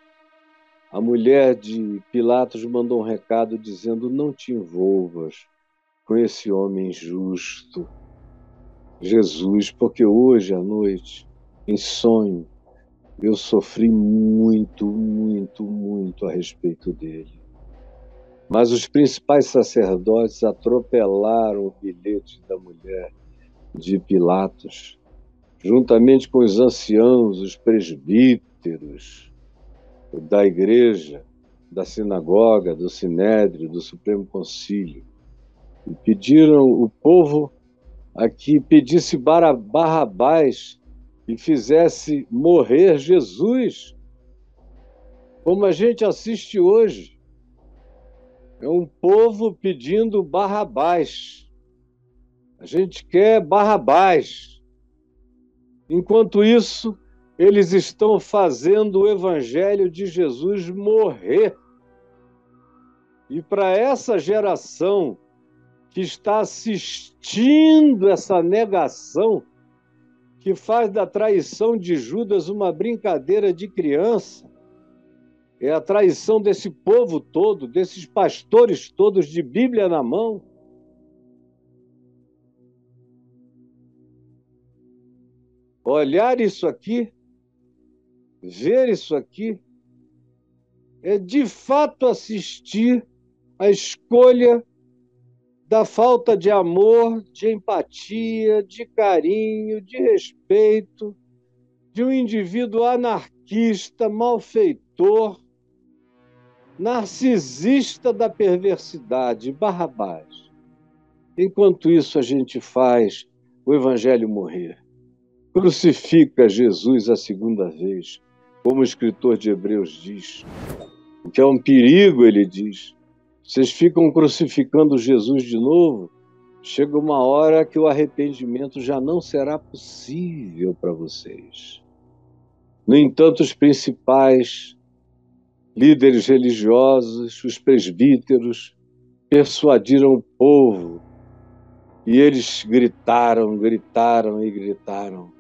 [SPEAKER 1] a mulher de Pilatos mandou um recado dizendo: Não te envolvas com esse homem justo, Jesus, porque hoje à noite, em sonho, eu sofri muito, muito, muito a respeito dele. Mas os principais sacerdotes atropelaram o bilhete da mulher de Pilatos, juntamente com os anciãos, os presbíteros, da igreja, da sinagoga, do sinédrio, do Supremo Concílio. E pediram o povo a que pedisse Barrabás e fizesse morrer Jesus, como a gente assiste hoje. É um povo pedindo Barrabás. A gente quer Barrabás. Enquanto isso, eles estão fazendo o evangelho de Jesus morrer. E para essa geração que está assistindo essa negação, que faz da traição de Judas uma brincadeira de criança, é a traição desse povo todo, desses pastores todos de Bíblia na mão. Olhar isso aqui ver isso aqui é de fato assistir à escolha da falta de amor, de empatia, de carinho, de respeito, de um indivíduo anarquista, malfeitor, narcisista da perversidade, Barrabás. Enquanto isso, a gente faz o evangelho morrer. Crucifica Jesus a segunda vez como o escritor de Hebreus diz, o que é um perigo, ele diz, Vocês ficam crucificando Jesus de novo. Chega uma hora que o arrependimento já não será possível para vocês. No entanto, os principais líderes religiosos, os presbíteros, persuadiram o povo e eles gritaram, gritaram e gritaram.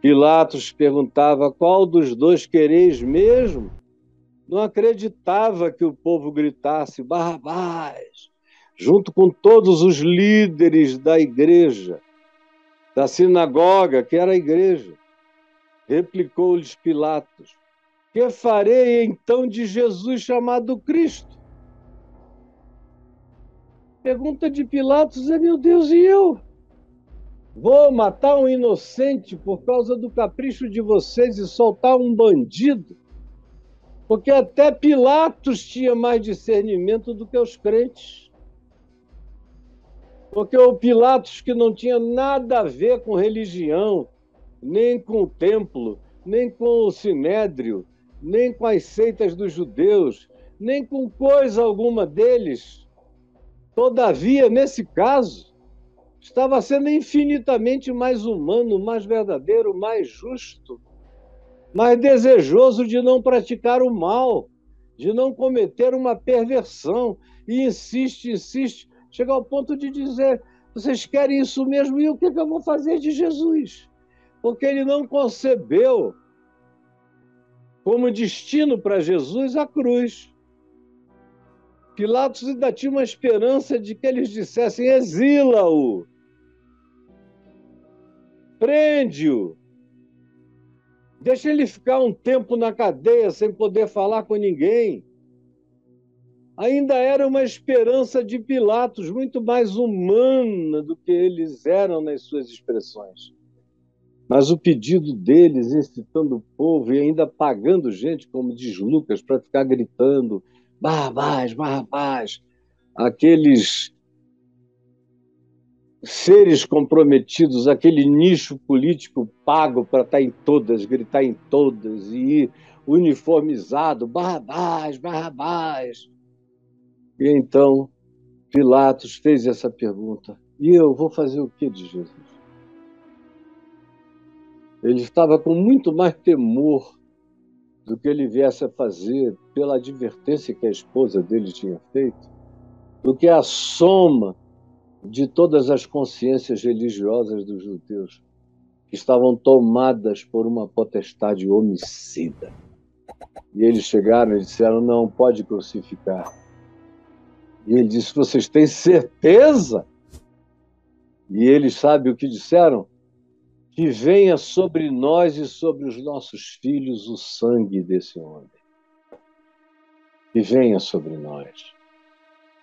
[SPEAKER 1] Pilatos perguntava: Qual dos dois quereis mesmo? Não acreditava que o povo gritasse Barrabás, junto com todos os líderes da igreja, da sinagoga, que era a igreja. Replicou-lhes Pilatos: Que farei então de Jesus chamado Cristo? Pergunta de Pilatos é: Meu Deus, e eu? Vou matar um inocente por causa do capricho de vocês e soltar um bandido? Porque até Pilatos tinha mais discernimento do que os crentes. Porque o Pilatos, que não tinha nada a ver com religião, nem com o templo, nem com o sinédrio, nem com as seitas dos judeus, nem com coisa alguma deles. Todavia, nesse caso, estava sendo infinitamente mais humano, mais verdadeiro, mais justo, mais desejoso de não praticar o mal, de não cometer uma perversão. E insiste, insiste, chega ao ponto de dizer: vocês querem isso mesmo? E o que, eu vou fazer de Jesus? Porque ele não concebeu como destino para Jesus a cruz. Pilatos ainda tinha uma esperança de que eles dissessem: exila-o, prende-o, deixa ele ficar um tempo na cadeia sem poder falar com ninguém. Ainda era uma esperança de Pilatos muito mais humana do que eles eram nas suas expressões. Mas o pedido deles, incitando o povo e ainda pagando gente, como diz Lucas, para ficar gritando: Barrabás, Barrabás, aqueles seres comprometidos, aquele nicho político pago para estar em todas, gritar em todas e ir uniformizado, Barrabás, Barrabás. E então Pilatos fez essa pergunta: e eu vou fazer o que de Jesus? Ele estava com muito mais temor do que ele viesse a fazer pela advertência que a esposa dele tinha feito, do que a soma de todas as consciências religiosas dos judeus que estavam tomadas por uma potestade homicida. E eles chegaram e disseram: não pode crucificar. E ele disse: vocês têm certeza? E eles sabem o que disseram? Que venha sobre nós e sobre os nossos filhos o sangue desse homem. Que venha sobre nós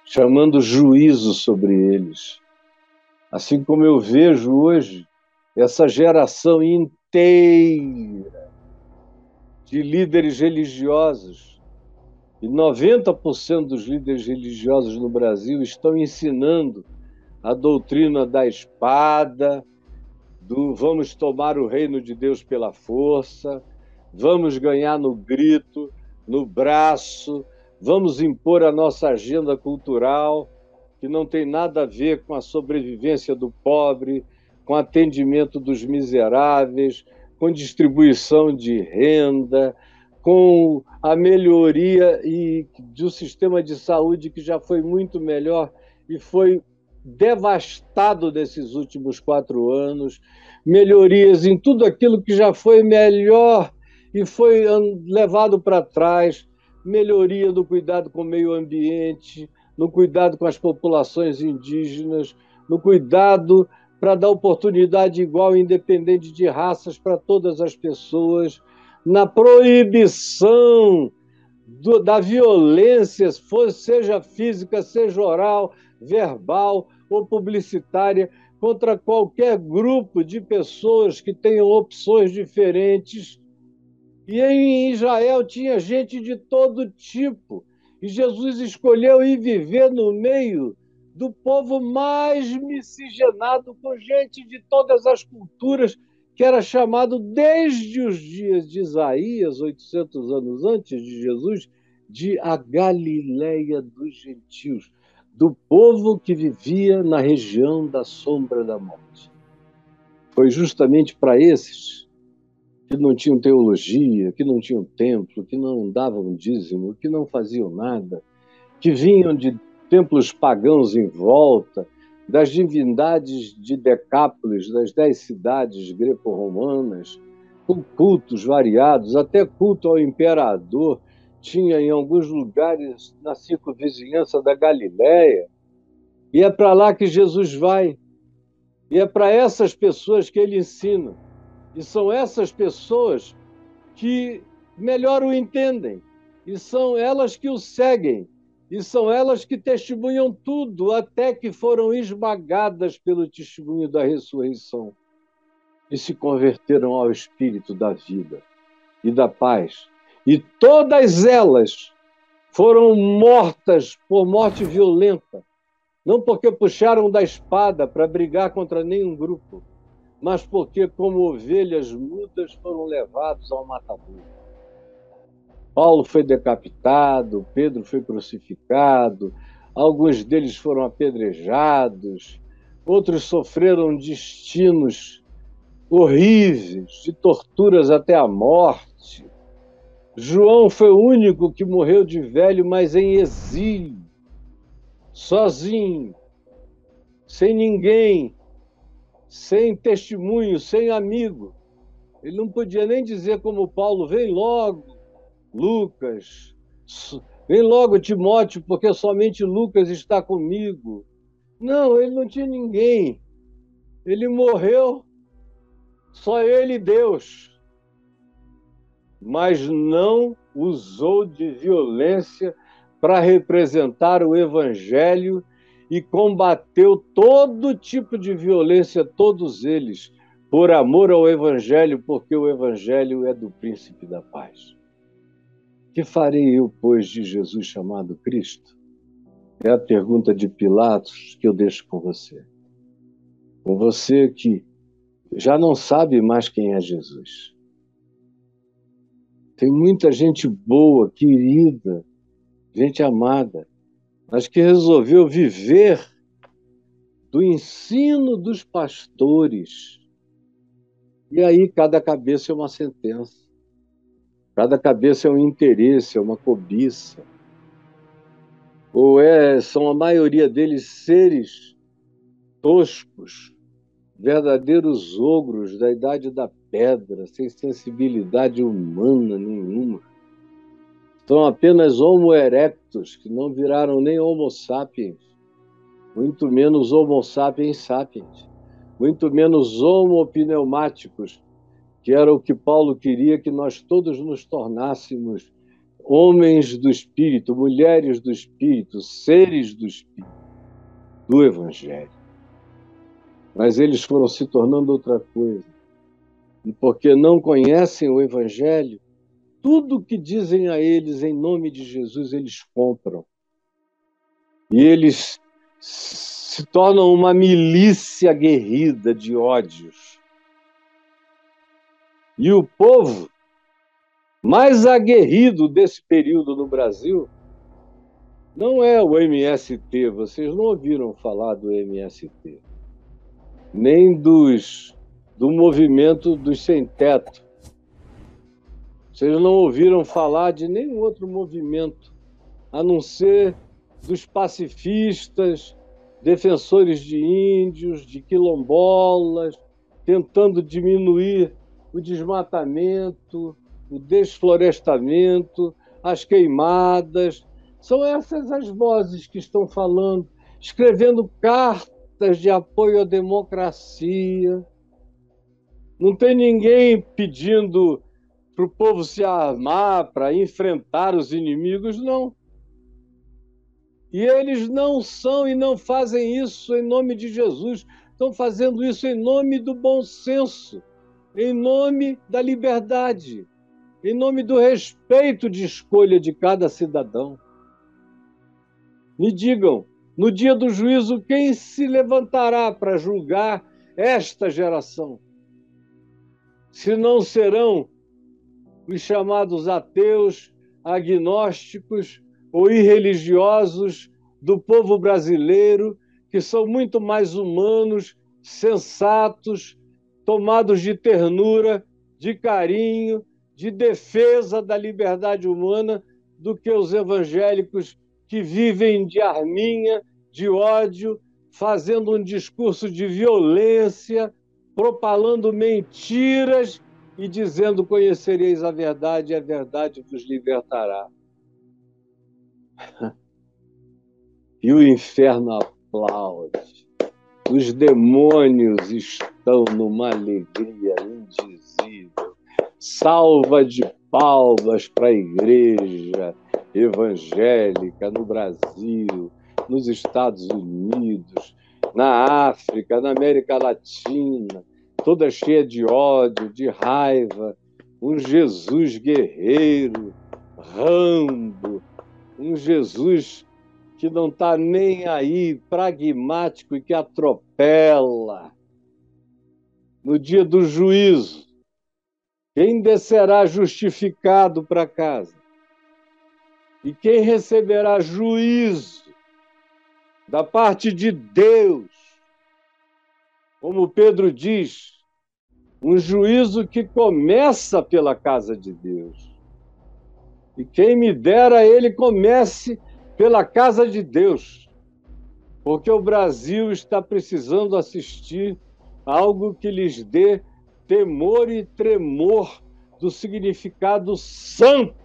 [SPEAKER 1] chamando juízo sobre eles. Assim como eu vejo hoje essa geração inteira de líderes religiosos, e 90% dos líderes religiosos no Brasil estão ensinando a doutrina da espada, do vamos tomar o reino de Deus pela força, vamos ganhar no grito, no braço, vamos impor a nossa agenda cultural, que não tem nada a ver com a sobrevivência do pobre, com atendimento dos miseráveis, com distribuição de renda, com a melhoria e do sistema de saúde que já foi muito melhor e foi devastado nesses últimos quatro anos, melhorias em tudo aquilo que já foi melhor e foi levado para trás, melhoria do cuidado com o meio ambiente, no cuidado com as populações indígenas, no cuidado para dar oportunidade igual, independente de raças, para todas as pessoas, na proibição do, da violência, seja física, seja oral, verbal ou publicitária, contra qualquer grupo de pessoas que tenham opções diferentes e em Israel tinha gente de todo tipo. E Jesus escolheu ir viver no meio do povo mais miscigenado, com gente de todas as culturas, que era chamado desde os dias de Isaías, 800 anos antes de Jesus, de a Galileia dos gentios, do povo que vivia na região da sombra da morte. Foi justamente para esses que não tinham teologia, que não tinham templo, que não davam dízimo, que não faziam nada, que vinham de templos pagãos em volta, das divindades de Decápolis, das dez cidades greco-romanas, com cultos variados, até culto ao imperador, tinha em alguns lugares na circunvizinhança da Galiléia. E é para lá que Jesus vai. E é para essas pessoas que ele ensina. E são essas pessoas que melhor o entendem. E são elas que o seguem. E são elas que testemunham tudo, até que foram esmagadas pelo testemunho da ressurreição e se converteram ao Espírito da vida e da paz e todas elas foram mortas por morte violenta, não porque puxaram da espada para brigar contra nenhum grupo, mas porque, como ovelhas mudas, foram levados ao matador. Paulo foi decapitado, Pedro foi crucificado, alguns deles foram apedrejados, outros sofreram destinos horríveis, de torturas até a morte. João foi o único que morreu de velho, mas em exílio, sozinho, sem ninguém, sem testemunho, sem amigo. Ele não podia nem dizer como Paulo: vem logo, Lucas, vem logo, Timóteo, porque somente Lucas está comigo. Não, ele não tinha ninguém. Ele morreu, só ele e Deus mas não usou de violência para representar o evangelho e combateu todo tipo de violência, todos eles, por amor ao evangelho, porque o evangelho é do príncipe da paz. Que farei eu, pois, de Jesus chamado Cristo? É a pergunta de Pilatos que eu deixo com você. Com você que já não sabe mais quem é Jesus tem muita gente boa, querida, gente amada, mas que resolveu viver do ensino dos pastores. E aí cada cabeça é uma sentença. Cada cabeça é um interesse, é uma cobiça. Ou é, são a maioria deles seres toscos, verdadeiros ogros da idade da pedra, sem sensibilidade humana nenhuma. São apenas Homo erectus, que não viraram nem Homo sapiens, muito menos Homo sapiens sapiens, muito menos Homo pneumáticos, que era o que Paulo queria que nós todos nos tornássemos homens do Espírito, mulheres do Espírito, seres do Espírito, do Evangelho. Mas eles foram se tornando outra coisa e porque não conhecem o Evangelho, tudo que dizem a eles em nome de Jesus, eles compram. E eles se tornam uma milícia guerrida de ódios. E o povo mais aguerrido desse período no Brasil não é o MST, vocês não ouviram falar do MST, nem dos do movimento dos sem-teto. Vocês não ouviram falar de nenhum outro movimento, a não ser dos pacifistas, defensores de índios, de quilombolas, tentando diminuir o desmatamento, o desflorestamento, as queimadas. São essas as vozes que estão falando, escrevendo cartas de apoio à democracia, não tem ninguém pedindo para o povo se armar para enfrentar os inimigos, não. E eles não são e não fazem isso em nome de Jesus. Estão fazendo isso em nome do bom senso, em nome da liberdade, em nome do respeito de escolha de cada cidadão. Me digam, no dia do juízo, quem se levantará para julgar esta geração? se não serão os chamados ateus, agnósticos ou irreligiosos do povo brasileiro, que são muito mais humanos, sensatos, tomados de ternura, de carinho, de defesa da liberdade humana, do que os evangélicos que vivem de arminha, de ódio, fazendo um discurso de violência, propalando mentiras e dizendo: Conhecereis a verdade e a verdade vos libertará. E o inferno aplaude. Os demônios estão numa alegria indizível. Salva de palmas para a igreja evangélica no Brasil, nos Estados Unidos, na África, na América Latina, toda cheia de ódio, de raiva, um Jesus guerreiro, rambo, um Jesus que não está nem aí, pragmático e que atropela. No dia do juízo, quem descerá justificado para casa? E quem receberá juízo da parte de Deus? Como Pedro diz, um juízo que começa pela casa de Deus. E quem me dera ele comece pela casa de Deus, porque o Brasil está precisando assistir algo que lhes dê temor e tremor do significado santo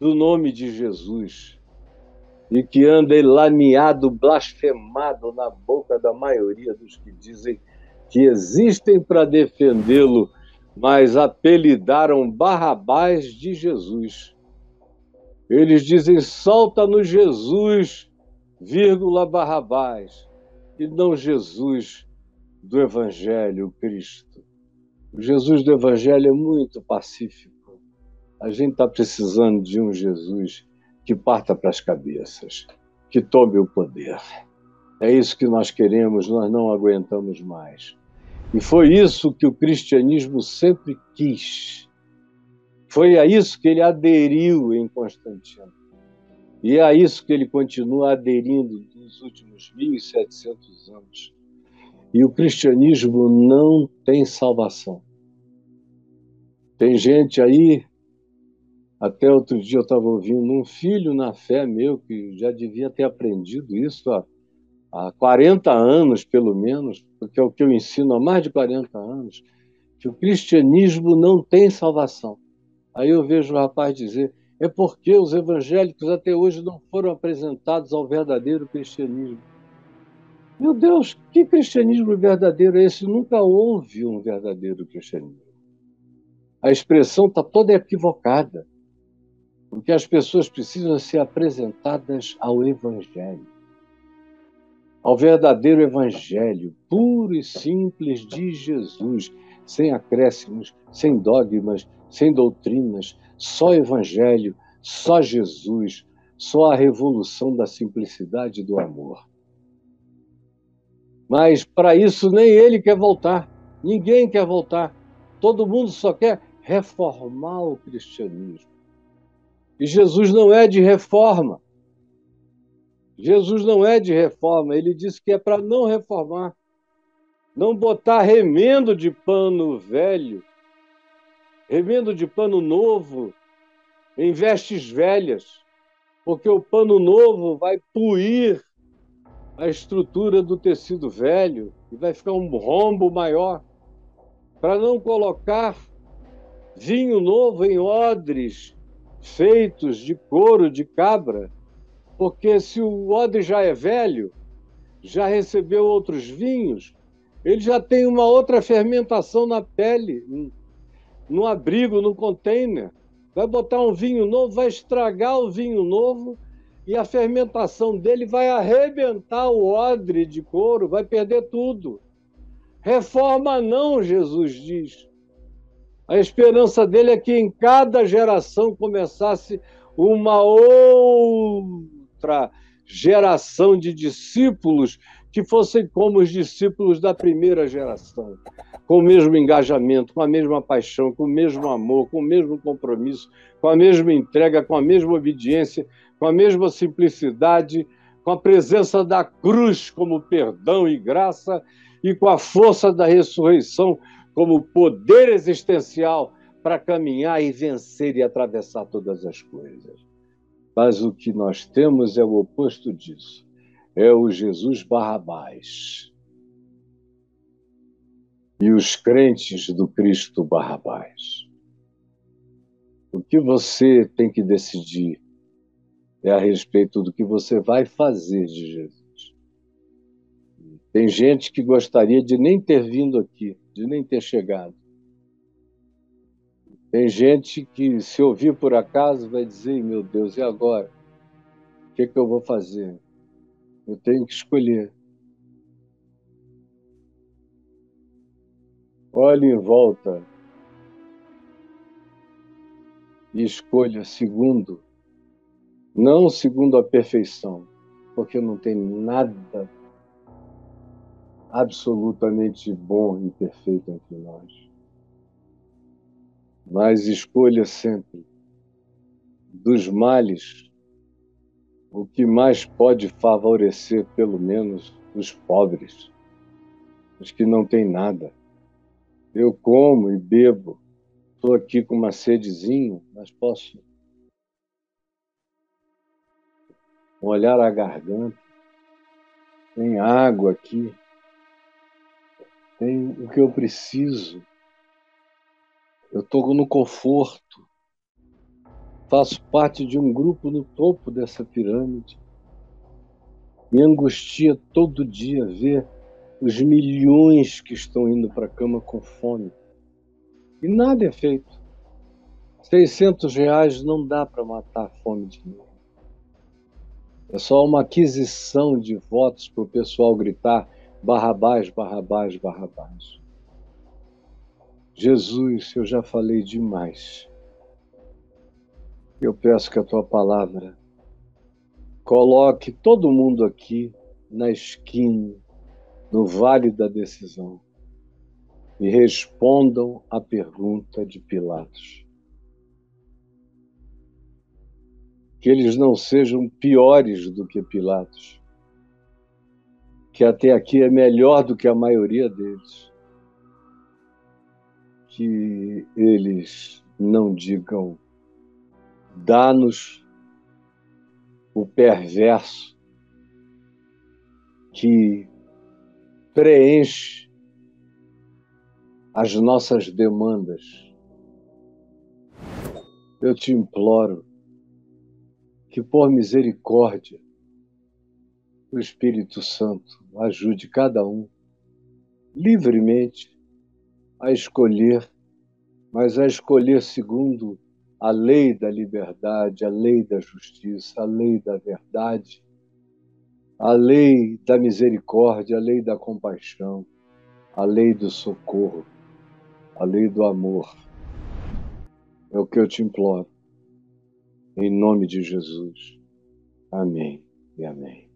[SPEAKER 1] do nome de Jesus e que anda elameado, blasfemado na boca da maioria dos que dizem que existem para defendê-lo, mas apelidaram Barrabás de Jesus. Eles dizem: solta-nos Jesus, vírgula Barrabás, e não Jesus do Evangelho, Cristo. O Jesus do Evangelho é muito pacífico. A gente está precisando de um Jesus que parta para as cabeças, que tome o poder. É isso que nós queremos, nós não aguentamos mais. E foi isso que o cristianismo sempre quis. Foi a isso que ele aderiu em Constantino. E é a isso que ele continua aderindo nos últimos 1.700 anos. E o cristianismo não tem salvação. Tem gente aí, até outro dia eu estava ouvindo um filho na fé meu, que já devia ter aprendido isso há, há 40 anos, pelo menos, porque é o que eu ensino há mais de 40 anos, que o cristianismo não tem salvação. Aí eu vejo o rapaz dizer: é porque os evangélicos até hoje não foram apresentados ao verdadeiro cristianismo. Meu Deus, que cristianismo verdadeiro é esse? Nunca houve um verdadeiro cristianismo. A expressão está toda equivocada, porque as pessoas precisam ser apresentadas ao Evangelho, ao verdadeiro Evangelho, puro e simples de Jesus, sem acréscimos, sem dogmas, sem doutrinas, só Evangelho, só Jesus, só a revolução da simplicidade e do amor. Mas para isso nem ele quer voltar, ninguém quer voltar. Todo mundo só quer reformar o cristianismo. E Jesus não é de reforma. Jesus não é de reforma, ele disse que é para não reformar, não botar remendo de pano velho, remendo de pano novo em vestes velhas, porque o pano novo vai puir a estrutura do tecido velho e vai ficar um rombo maior, para não colocar vinho novo em odres feitos de couro de cabra, porque se o odre já é velho, já recebeu outros vinhos, ele já tem uma outra fermentação na pele, no abrigo, no container. Vai botar um vinho novo, vai estragar o vinho novo e a fermentação dele vai arrebentar o odre de couro, vai perder tudo. Reforma não, Jesus diz. A esperança dele é que em cada geração começasse uma outra geração de discípulos que fossem como os discípulos da primeira geração, com o mesmo engajamento, com a mesma paixão, com o mesmo amor, com o mesmo compromisso, com a mesma entrega, com a mesma obediência, com a mesma simplicidade, com a presença da cruz como perdão e graça e com a força da ressurreição como poder existencial para caminhar e vencer e atravessar todas as coisas. Mas o que nós temos é o oposto disso. É o Jesus Barrabás. E os crentes do Cristo Barrabás. O que você tem que decidir é a respeito do que você vai fazer de Jesus. Tem gente que gostaria de nem ter vindo aqui, de nem ter chegado. Tem gente que, se ouvir por acaso, vai dizer: meu Deus, e agora? O que, é que eu vou fazer? Eu tenho que escolher. Olhe em volta e escolha segundo, não segundo a perfeição, porque não tem nada absolutamente bom e perfeito entre nós. Mas escolha sempre dos males o que mais pode favorecer, pelo menos, os pobres, os que não têm nada. Eu como e bebo, estou aqui com uma sedezinha, mas posso molhar a garganta, tem água aqui, tem o que eu preciso. Eu estou no conforto. Faço parte de um grupo no topo dessa pirâmide. Me angustia todo dia ver os milhões que estão indo para a cama com fome. E nada é feito. 600 reais não dá para matar a fome de ninguém. É só uma aquisição de votos para o pessoal gritar Barrabás, Barrabás, Barrabás. Jesus, eu já falei demais. Eu peço que a tua palavra coloque todo mundo aqui na esquina, no vale da decisão, e respondam à pergunta de Pilatos. Que eles não sejam piores do que Pilatos que até aqui é melhor do que a maioria deles. Que eles não digam, dá-nos o perverso que preenche as nossas demandas. Eu te imploro que, por misericórdia, o Espírito Santo ajude cada um livremente a escolher, mas a escolher segundo a lei da liberdade, a lei da justiça, a lei da verdade, a lei da misericórdia, a lei da compaixão, a lei do socorro, a lei do amor. É o que eu te imploro. Em nome de Jesus. Amém e amém.